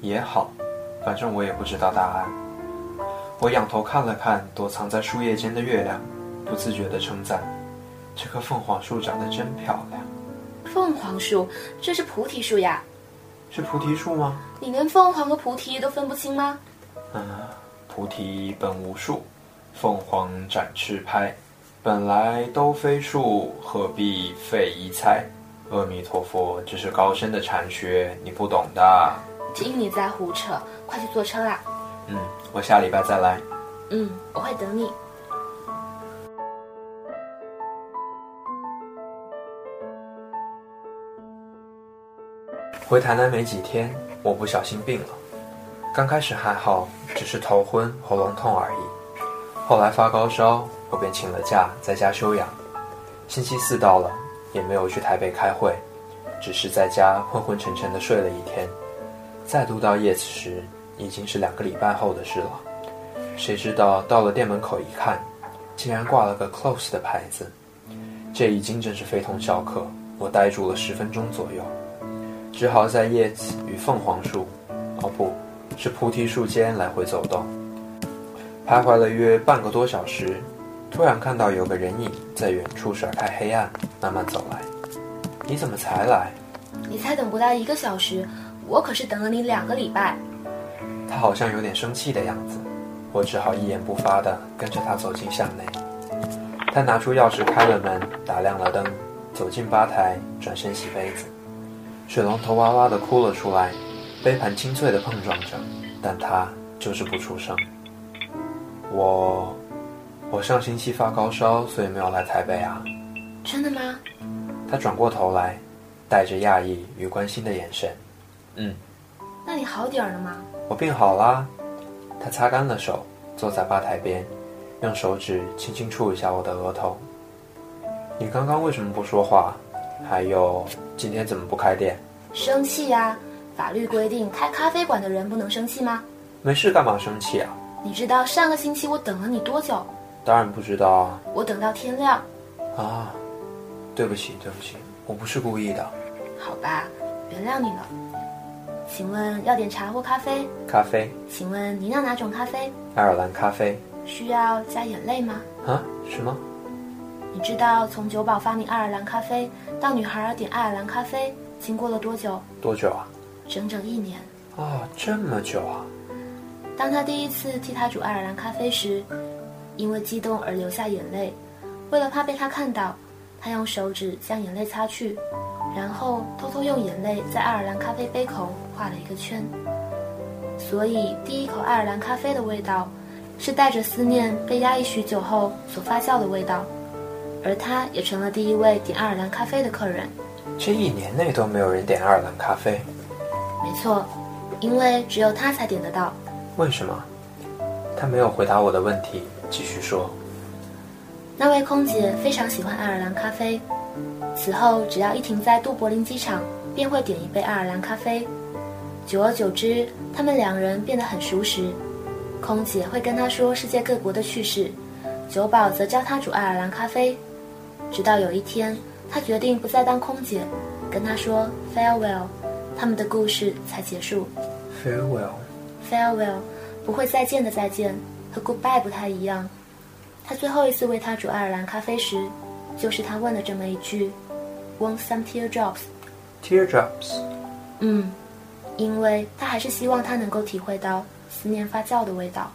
也好，反正我也不知道答案。我仰头看了看躲藏在树叶间的月亮，不自觉地称赞：“这棵凤凰树长得真漂亮。”凤凰树，这是菩提树呀。是菩提树吗？你连凤凰和菩提都分不清吗？嗯，菩提本无树，凤凰展翅拍，本来都非树，何必费一猜？阿弥陀佛，这是高深的禅学，你不懂的。听你在胡扯，快去坐车啦。嗯，我下礼拜再来。嗯，我会等你。回台南没几天，我不小心病了。刚开始还好，只是头昏、喉咙痛而已。后来发高烧，我便请了假，在家休养。星期四到了，也没有去台北开会，只是在家昏昏沉沉的睡了一天。再度到叶子时。已经是两个礼拜后的事了，谁知道到了店门口一看，竟然挂了个 close 的牌子。这已经真是非同小可，我呆住了十分钟左右，只好在叶子与凤凰树，哦不是菩提树间来回走动，徘徊了约半个多小时，突然看到有个人影在远处甩开黑暗，慢慢走来。你怎么才来？你才等不到一个小时，我可是等了你两个礼拜。他好像有点生气的样子，我只好一言不发地跟着他走进巷内。他拿出钥匙开了门，打亮了灯，走进吧台，转身洗杯子。水龙头哇哇地哭了出来，杯盘清脆地碰撞着，但他就是不出声。我，我上星期发高烧，所以没有来台北啊。真的吗？他转过头来，带着讶异与关心的眼神。嗯。那你好点儿了吗？我病好啦，他擦干了手，坐在吧台边，用手指轻轻触一下我的额头。你刚刚为什么不说话？还有，今天怎么不开店？生气呀！法律规定开咖啡馆的人不能生气吗？没事干嘛生气啊？你知道上个星期我等了你多久？当然不知道啊。我等到天亮。啊，对不起，对不起，我不是故意的。好吧，原谅你了。请问要点茶或咖啡？咖啡。请问您要哪种咖啡？爱尔兰咖啡。需要加眼泪吗？啊？什么？你知道从酒保发明爱尔兰咖啡到女孩点爱尔兰咖啡经过了多久？多久啊？整整一年。哦，这么久啊！当他第一次替她煮爱尔兰咖啡时，因为激动而流下眼泪。为了怕被他看到，他用手指将眼泪擦去。然后偷偷用眼泪在爱尔兰咖啡杯口画了一个圈，所以第一口爱尔兰咖啡的味道，是带着思念被压抑许久后所发酵的味道，而他也成了第一位点爱尔兰咖啡的客人。这一年内都没有人点爱尔兰咖啡。没错，因为只有他才点得到。为什么？他没有回答我的问题，继续说。那位空姐非常喜欢爱尔兰咖啡。此后，只要一停在杜柏林机场，便会点一杯爱尔兰咖啡。久而久之，他们两人变得很熟识。空姐会跟他说世界各国的趣事，酒保则教他煮爱尔兰咖啡。直到有一天，他决定不再当空姐，跟他说 farewell，他们的故事才结束。Farewell。farewell 不会再见的再见，和 goodbye 不太一样。他最后一次为他煮爱尔兰咖啡时，就是他问了这么一句：“Want some teardrops？” Teardrops。嗯，因为他还是希望他能够体会到思念发酵的味道。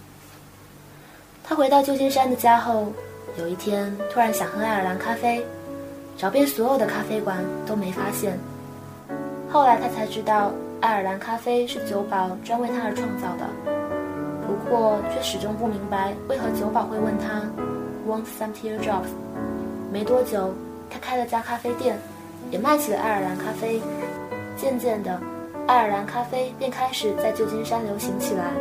他回到旧金山的家后，有一天突然想喝爱尔兰咖啡，找遍所有的咖啡馆都没发现。后来他才知道，爱尔兰咖啡是酒保专为他而创造的。不过却始终不明白为何酒保会问他 “Want some teardrops？” 没多久，他开了家咖啡店，也卖起了爱尔兰咖啡。渐渐的，爱尔兰咖啡便开始在旧金山流行起来。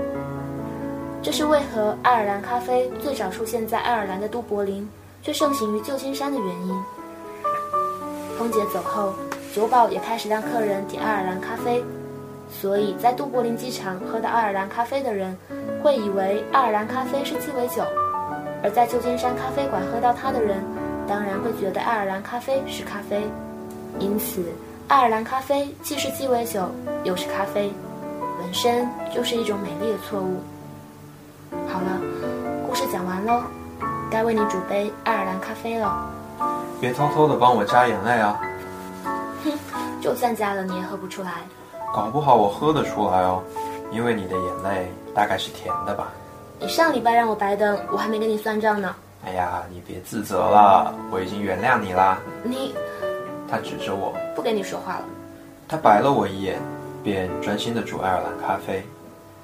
这是为何爱尔兰咖啡最早出现在爱尔兰的都柏林，却盛行于旧金山的原因。空姐走后，酒保也开始让客人点爱尔兰咖啡，所以在都柏林机场喝到爱尔兰咖啡的人，会以为爱尔兰咖啡是鸡尾酒；而在旧金山咖啡馆喝到它的人，当然会觉得爱尔兰咖啡是咖啡。因此，爱尔兰咖啡既是鸡尾酒，又是咖啡，本身就是一种美丽的错误。好了，故事讲完喽，该为你煮杯爱尔兰咖啡了。别偷偷的帮我加眼泪啊！哼就算加了，你也喝不出来。搞不好我喝得出来哦，因为你的眼泪大概是甜的吧？你上礼拜让我白等，我还没跟你算账呢。哎呀，你别自责了，我已经原谅你啦。你他指着我，不跟你说话了。他白了我一眼，便专心的煮爱尔兰咖啡。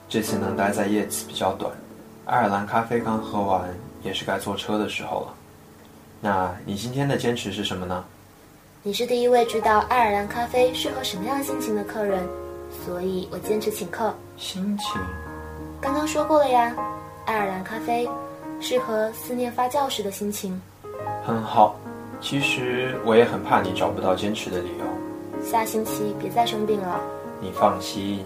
这次能待在叶子比较短，爱尔兰咖啡刚喝完，也是该坐车的时候了。那你今天的坚持是什么呢？你是第一位知道爱尔兰咖啡适合什么样心情的客人，所以我坚持请客。心情。刚刚说过了呀，爱尔兰咖啡适合思念发酵时的心情。很好。其实我也很怕你找不到坚持的理由。下星期别再生病了。你放心，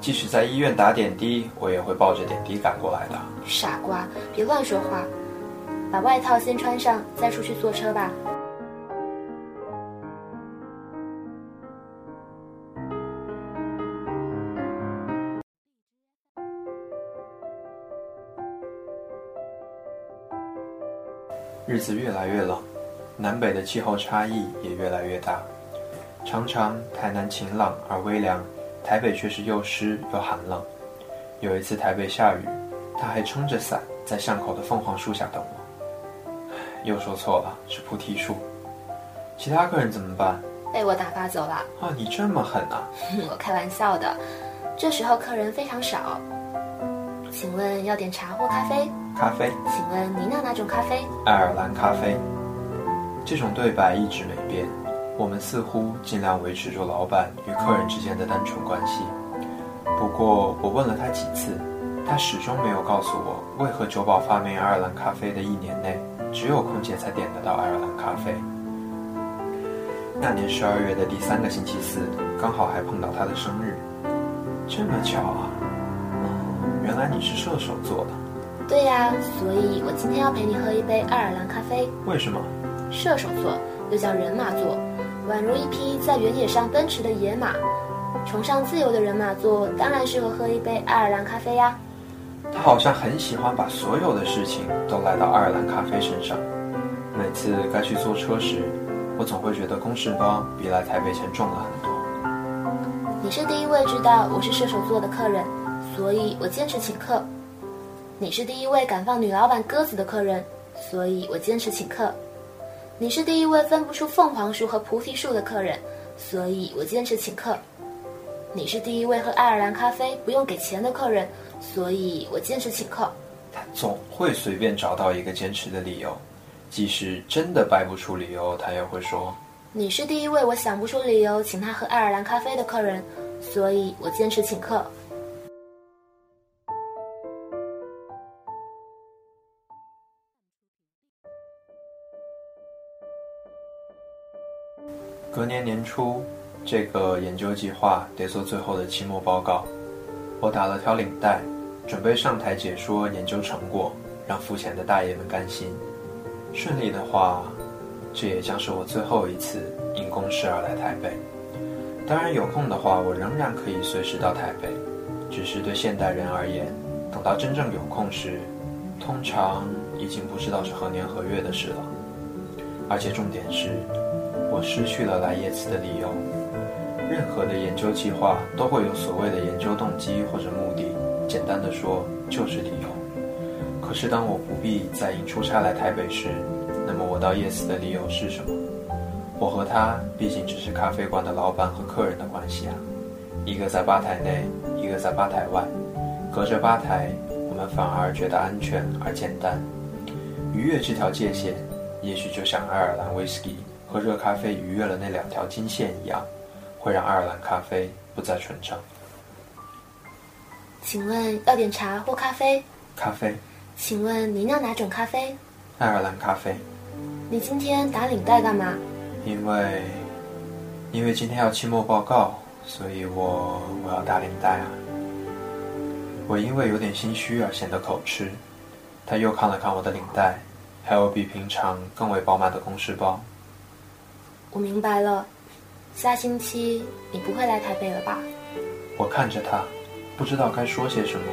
即使在医院打点滴，我也会抱着点滴赶过来的。傻瓜，别乱说话。把外套先穿上，再出去坐车吧。日子越来越冷，南北的气候差异也越来越大。常常台南晴朗而微凉，台北却是又湿又寒冷。有一次台北下雨，他还撑着伞在巷口的凤凰树下等我。又说错了，是菩提树。其他客人怎么办？被我打发走了。啊，你这么狠啊！我开玩笑的。这时候客人非常少。请问要点茶或咖啡？咖啡。请问您要哪种咖啡？爱尔兰咖啡。这种对白一直没变。我们似乎尽量维持住老板与客人之间的单纯关系。不过我问了他几次，他始终没有告诉我为何酒保发明爱尔兰咖啡的一年内，只有空姐才点得到爱尔兰咖啡。那年十二月的第三个星期四，刚好还碰到他的生日。这么巧啊！嗯，原来你是射手座的。对呀、所以我今天要陪你喝一杯爱尔兰咖啡。为什么？射手座又叫人马座，宛如一匹在原野上奔驰的野马。崇尚自由的人马座当然适合喝一杯爱尔兰咖啡呀。他好像很喜欢把所有的事情都赖到爱尔兰咖啡身上。每次该去坐车时，我总会觉得公事包比来台北前重了很多。你是第一位知道我是射手座的客人，所以我坚持请客。你是第一位敢放女老板鸽子的客人，所以我坚持请客。你是第一位分不出凤凰树和菩提树的客人，所以我坚持请客。你是第一位喝爱尔兰咖啡不用给钱的客人，所以我坚持请客。他总会随便找到一个坚持的理由，即使真的掰不出理由，他也会说你是第一位我想不出理由请他喝爱尔兰咖啡的客人，所以我坚持请客。隔年年初，这个研究计划得做最后的期末报告。我打了条领带，准备上台解说研究成果。让付钱的大爷们甘心。顺利的话，这也将是我最后一次因公事而来台北。当然，有空的话，我仍然可以随时到台北。只是对现代人而言，等到真正有空时，通常已经不知道是何年何月的事了。而且重点是，我失去了来叶子的理由。任何的研究计划都会有所谓的研究动机或者目的，简单的说就是理由。可是当我不必再因出差来台北时，那么我到叶子的理由是什么？我和他毕竟只是咖啡馆的老板和客人的关系啊，一个在吧台内，一个在吧台外，隔着吧台，我们反而觉得安全而简单。逾越这条界限，也许就像爱尔兰威士忌和热咖啡逾越了那两条金线一样，会让爱尔兰咖啡不再纯正。请问要点茶或咖啡？咖啡。请问您要哪种咖啡？爱尔兰咖啡。你今天打领带干嘛？因为，因为今天要期末报告，所以我我要打领带啊。我因为有点心虚而显得口吃。他又看了看我的领带，还有比平常更为饱满的公事包。我明白了，下星期你不会来台北了吧？我看着他，不知道该说些什么，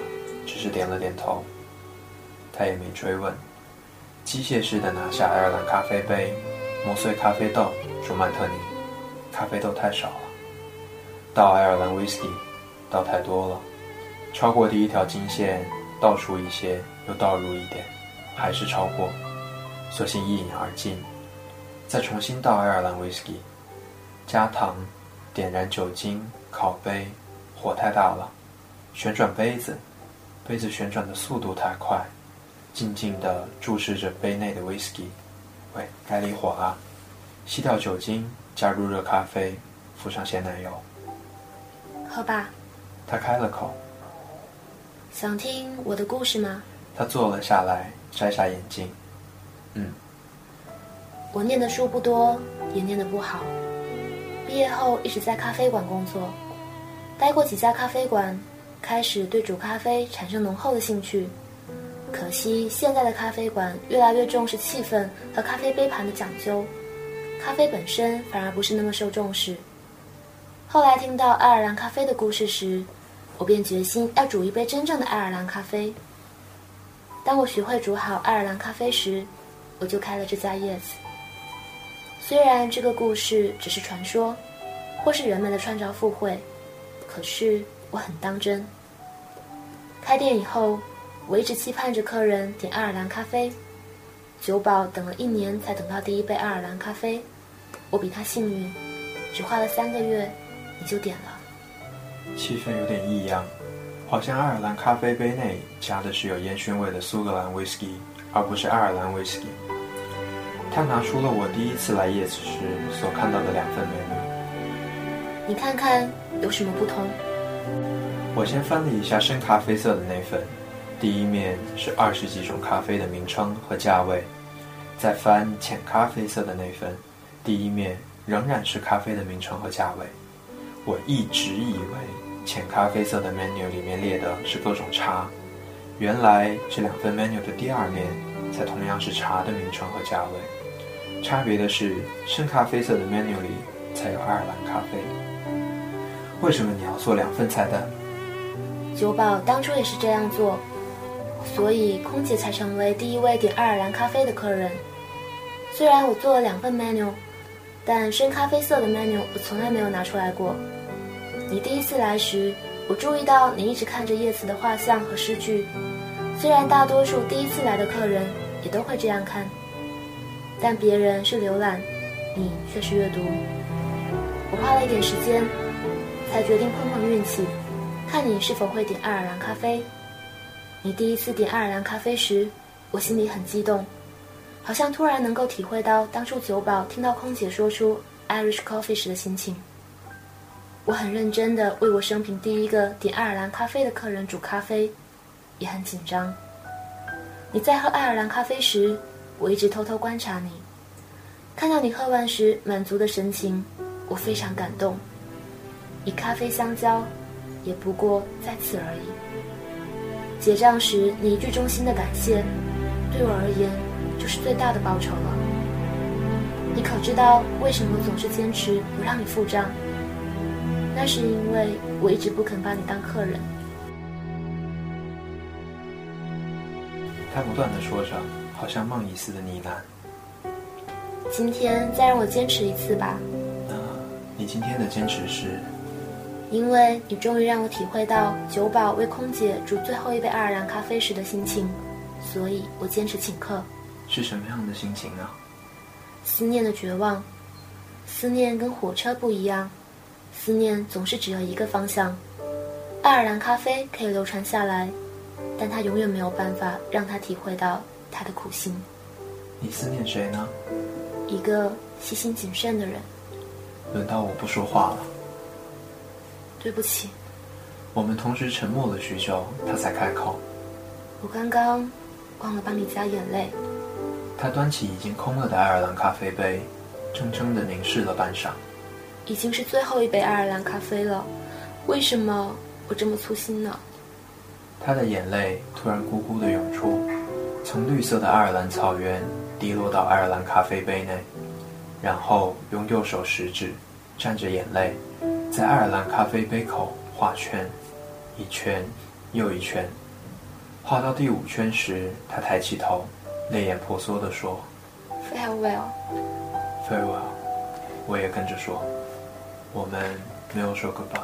只是点了点头。他也没追问，机械式的拿下爱尔兰咖啡杯，磨碎咖啡豆，煮曼特宁。咖啡豆太少了，倒爱尔兰威士忌，倒太多了，超过第一条金线，倒出一些。又倒入一点，还是超过，索性一饮而尽。再重新倒爱尔兰威士忌，加糖，点燃酒精，烤杯，火太大了，旋转杯子，杯子旋转的速度太快，静静地注视着杯内的威士忌。喂，该离火了。吸掉酒精，加入热咖啡，敷上鲜奶油。喝吧。他开了口。想听我的故事吗？他坐了下来，摘下眼镜。嗯，我念的书不多，也念得不好。毕业后一直在咖啡馆工作，待过几家咖啡馆，开始对煮咖啡产生浓厚的兴趣。可惜现在的咖啡馆越来越重视气氛和咖啡杯盘的讲究，咖啡本身反而不是那么受重视。后来听到爱尔兰咖啡的故事时，我便决心要煮一杯真正的爱尔兰咖啡。当我学会煮好爱尔兰咖啡时，我就开了这家叶子。虽然这个故事只是传说，或是人们的穿着附会，可是我很当真。开店以后，我一直期盼着客人点爱尔兰咖啡。酒保等了一年才等到第一杯爱尔兰咖啡，我比他幸运，只花了三个月，你就点了。气氛有点异样。好像爱尔兰咖啡杯内加的是有烟熏味的苏格兰威士忌，而不是爱尔兰威士忌。他拿出了我第一次来叶子时所看到的两份美女。你看看有什么不同？我先翻了一下深咖啡色的那份，第一面是二十几种咖啡的名称和价位；再翻浅咖啡色的那份，第一面仍然是咖啡的名称和价位。我一直以为。浅咖啡色的 menu 里面列的是各种茶，原来这两份 menu 的第二面才同样是茶的名称和价位。差别的是，深咖啡色的 menu 里才有爱尔兰咖啡。为什么你要做两份菜单？酒保当初也是这样做，所以空姐才成为第一位点爱尔兰咖啡的客人。虽然我做了两份 menu，但深咖啡色的 menu 我从来没有拿出来过。你第一次来时，我注意到你一直看着叶子的画像和诗句。虽然大多数第一次来的客人也都会这样看，但别人是浏览，你却是阅读。我花了一点时间，才决定碰碰运气，看你是否会点爱尔兰咖啡。你第一次点爱尔兰咖啡时，我心里很激动，好像突然能够体会到当初酒保听到空姐说出 Irish coffee 时的心情。我很认真地为我生平第一个点爱尔兰咖啡的客人煮咖啡，也很紧张。你在喝爱尔兰咖啡时，我一直偷偷观察你，看到你喝完时满足的神情，我非常感动。以咖啡相交，也不过在此而已。结账时，你一句衷心的感谢，对我而言就是最大的报酬了。你可知道为什么总是坚持不让你付账？那是因为我一直不肯把你当客人。他不断的说着，好像梦一似的呢喃。今天再让我坚持一次吧。那你今天的坚持是？因为你终于让我体会到酒保为空姐煮最后一杯爱尔兰咖啡时的心情，所以我坚持请客。是什么样的心情啊？思念的绝望。思念跟火车不一样，思念总是只有一个方向。爱尔兰咖啡可以流传下来，但它永远没有办法让他体会到他的苦心。你思念谁呢？一个细心谨慎的人。轮到我不说话了。对不起。我们同时沉默了许久，他才开口。我刚刚忘了帮你加眼泪。他端起已经空了的爱尔兰咖啡杯，怔怔地凝视了半晌。已经是最后一杯爱尔兰咖啡了，为什么我这么粗心呢？他的眼泪突然咕咕地涌出，从绿色的爱尔兰草原滴落到爱尔兰咖啡杯内，然后用右手食指蘸着眼泪，在爱尔兰咖啡杯口画圈，一圈又一圈。画到第五圈时，他抬起头。泪眼婆娑地说：“Farewell，Farewell。”我也跟着说：“我们没有说 goodbye。”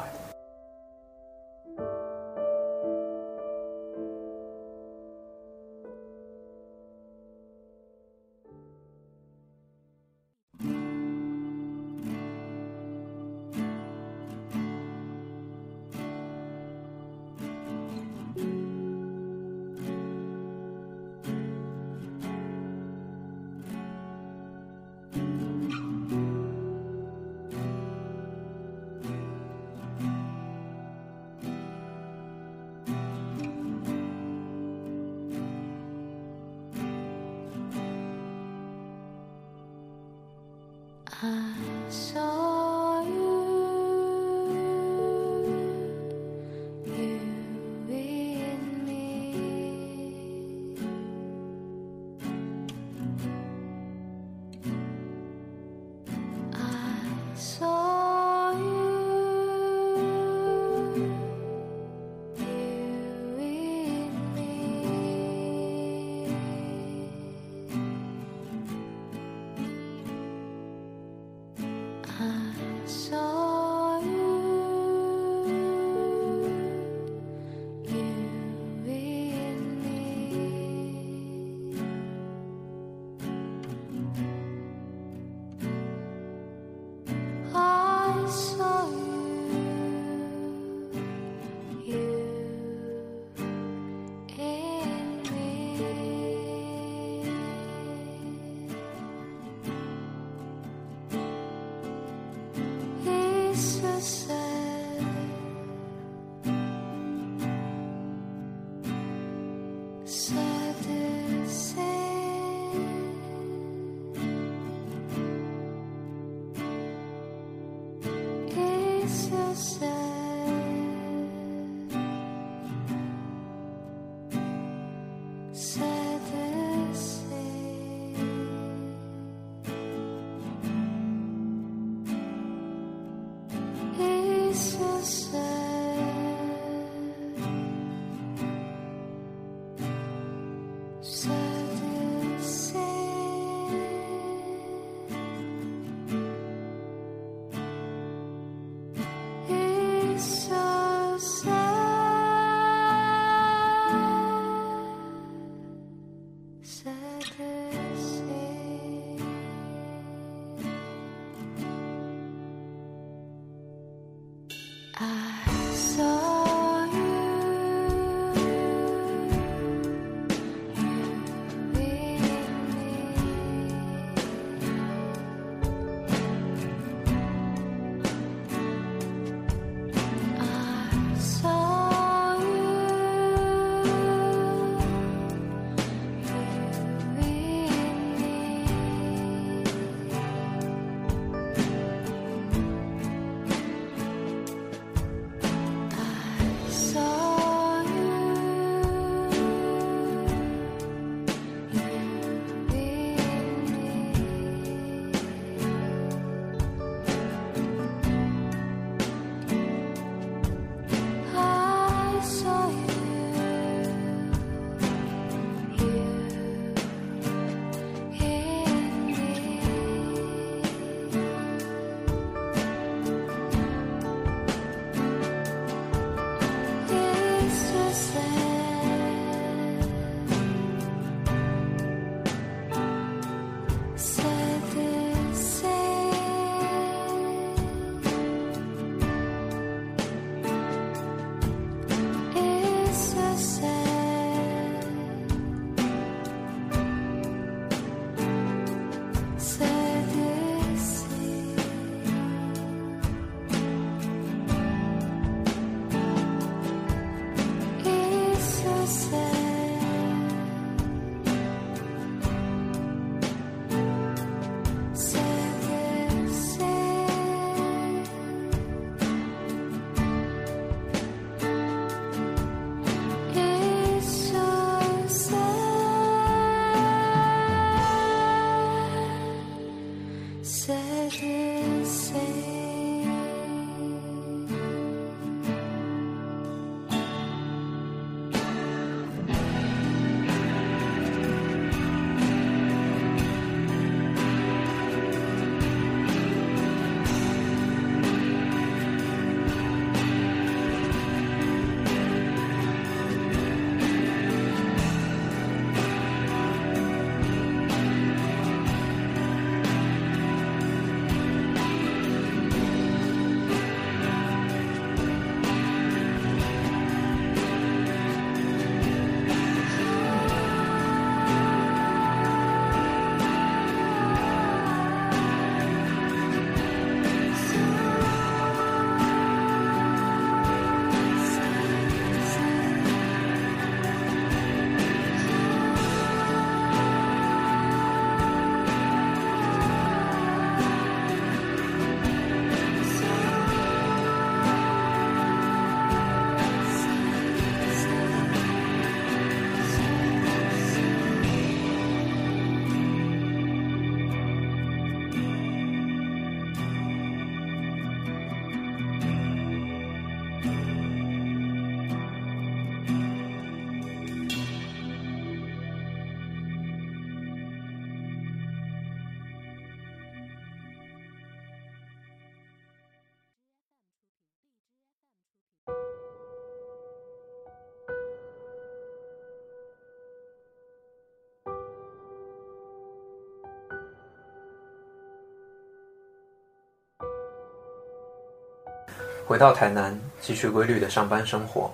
回到台南，继续规律的上班生活，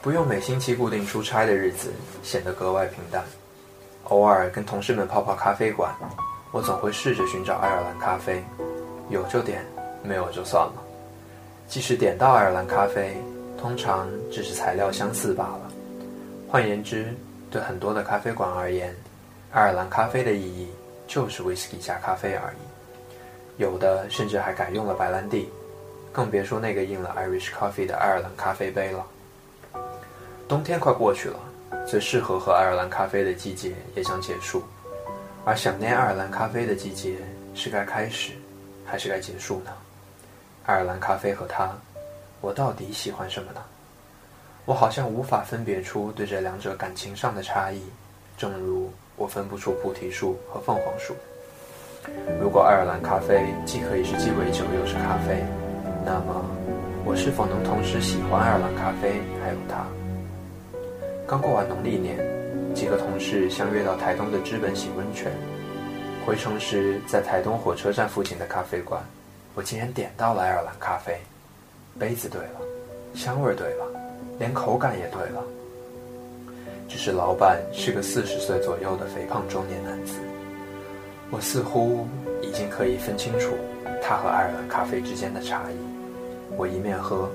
不用每星期固定出差的日子显得格外平淡。偶尔跟同事们泡泡咖啡馆，我总会试着寻找爱尔兰咖啡，有就点，没有就算了。即使点到爱尔兰咖啡，通常只是材料相似罢了。换言之，对很多的咖啡馆而言，爱尔兰咖啡的意义就是 whisky 加咖啡而已。有的甚至还改用了白兰地，更别说那个印了 Irish Coffee 的爱尔兰咖啡杯了。冬天快过去了，最适合喝爱尔兰咖啡的季节也将结束，而想念爱尔兰咖啡的季节是该开始，还是该结束呢？爱尔兰咖啡和它，我到底喜欢什么呢？我好像无法分别出对这两者感情上的差异，正如我分不出菩提树和凤凰树。如果爱尔兰咖啡既可以是鸡尾酒又是咖啡，那么我是否能同时喜欢爱尔兰咖啡还有它？刚过完农历年，几个同事相约到台东的知本洗温泉。回程时，在台东火车站附近的咖啡馆。我竟然点到了爱尔兰咖啡，杯子对了，香味对了，连口感也对了。只是老板是个四十岁左右的肥胖中年男子，我似乎已经可以分清楚他和爱尔兰咖啡之间的差异。我一面喝，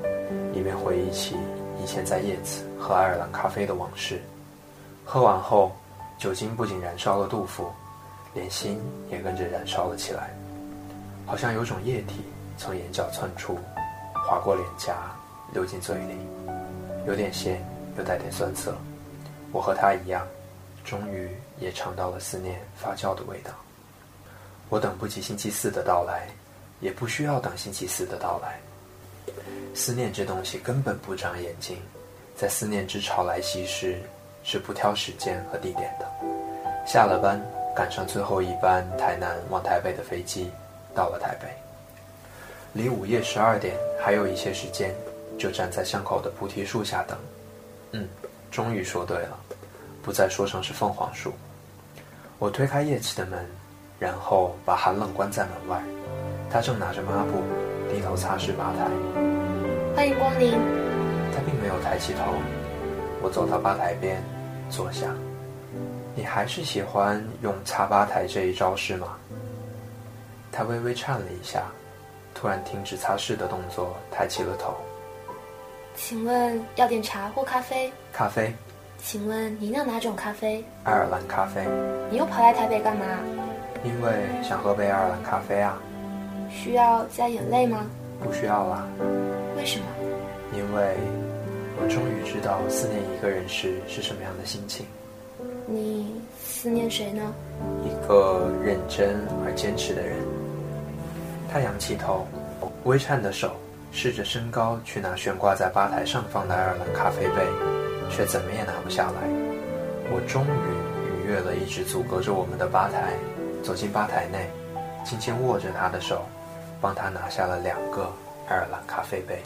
一面回忆起以前在叶子喝爱尔兰咖啡的往事。喝完后，酒精不仅燃烧了杜甫，连心也跟着燃烧了起来。好像有种液体从眼角窜出，划过脸颊，流进嘴里，有点咸，又带点酸涩。我和他一样，终于也尝到了思念发酵的味道。我等不及星期四的到来，也不需要等星期四的到来。思念这东西根本不长眼睛，在思念之潮来袭时，是不挑时间和地点的。下了班，赶上最后一班台南往台北的飞机。到了台北，离午夜十二点还有一些时间，就站在巷口的菩提树下等。嗯，终于说对了，不再说成是凤凰树。我推开叶启的门，然后把寒冷关在门外。他正拿着抹布，低头擦拭吧台。欢迎光临。他并没有抬起头。我走到吧台边，坐下。你还是喜欢用擦吧台这一招是吗？他微微颤了一下，突然停止擦拭的动作，抬起了头。请问要点茶或咖啡？咖啡。请问您要哪种咖啡？爱尔兰咖啡。你又跑来台北干嘛？因为想喝杯爱尔兰咖啡啊。需要加眼泪吗？不需要啦。为什么？因为我终于知道思念一个人时是什么样的心情。你思念谁呢？一个认真而坚持的人。他仰起头，微颤的手试着升高去拿悬挂在吧台上方的爱尔兰咖啡杯，却怎么也拿不下来。我终于逾越了一直阻隔着我们的吧台，走进吧台内，轻轻握着他的手，帮他拿下了两个爱尔兰咖啡杯。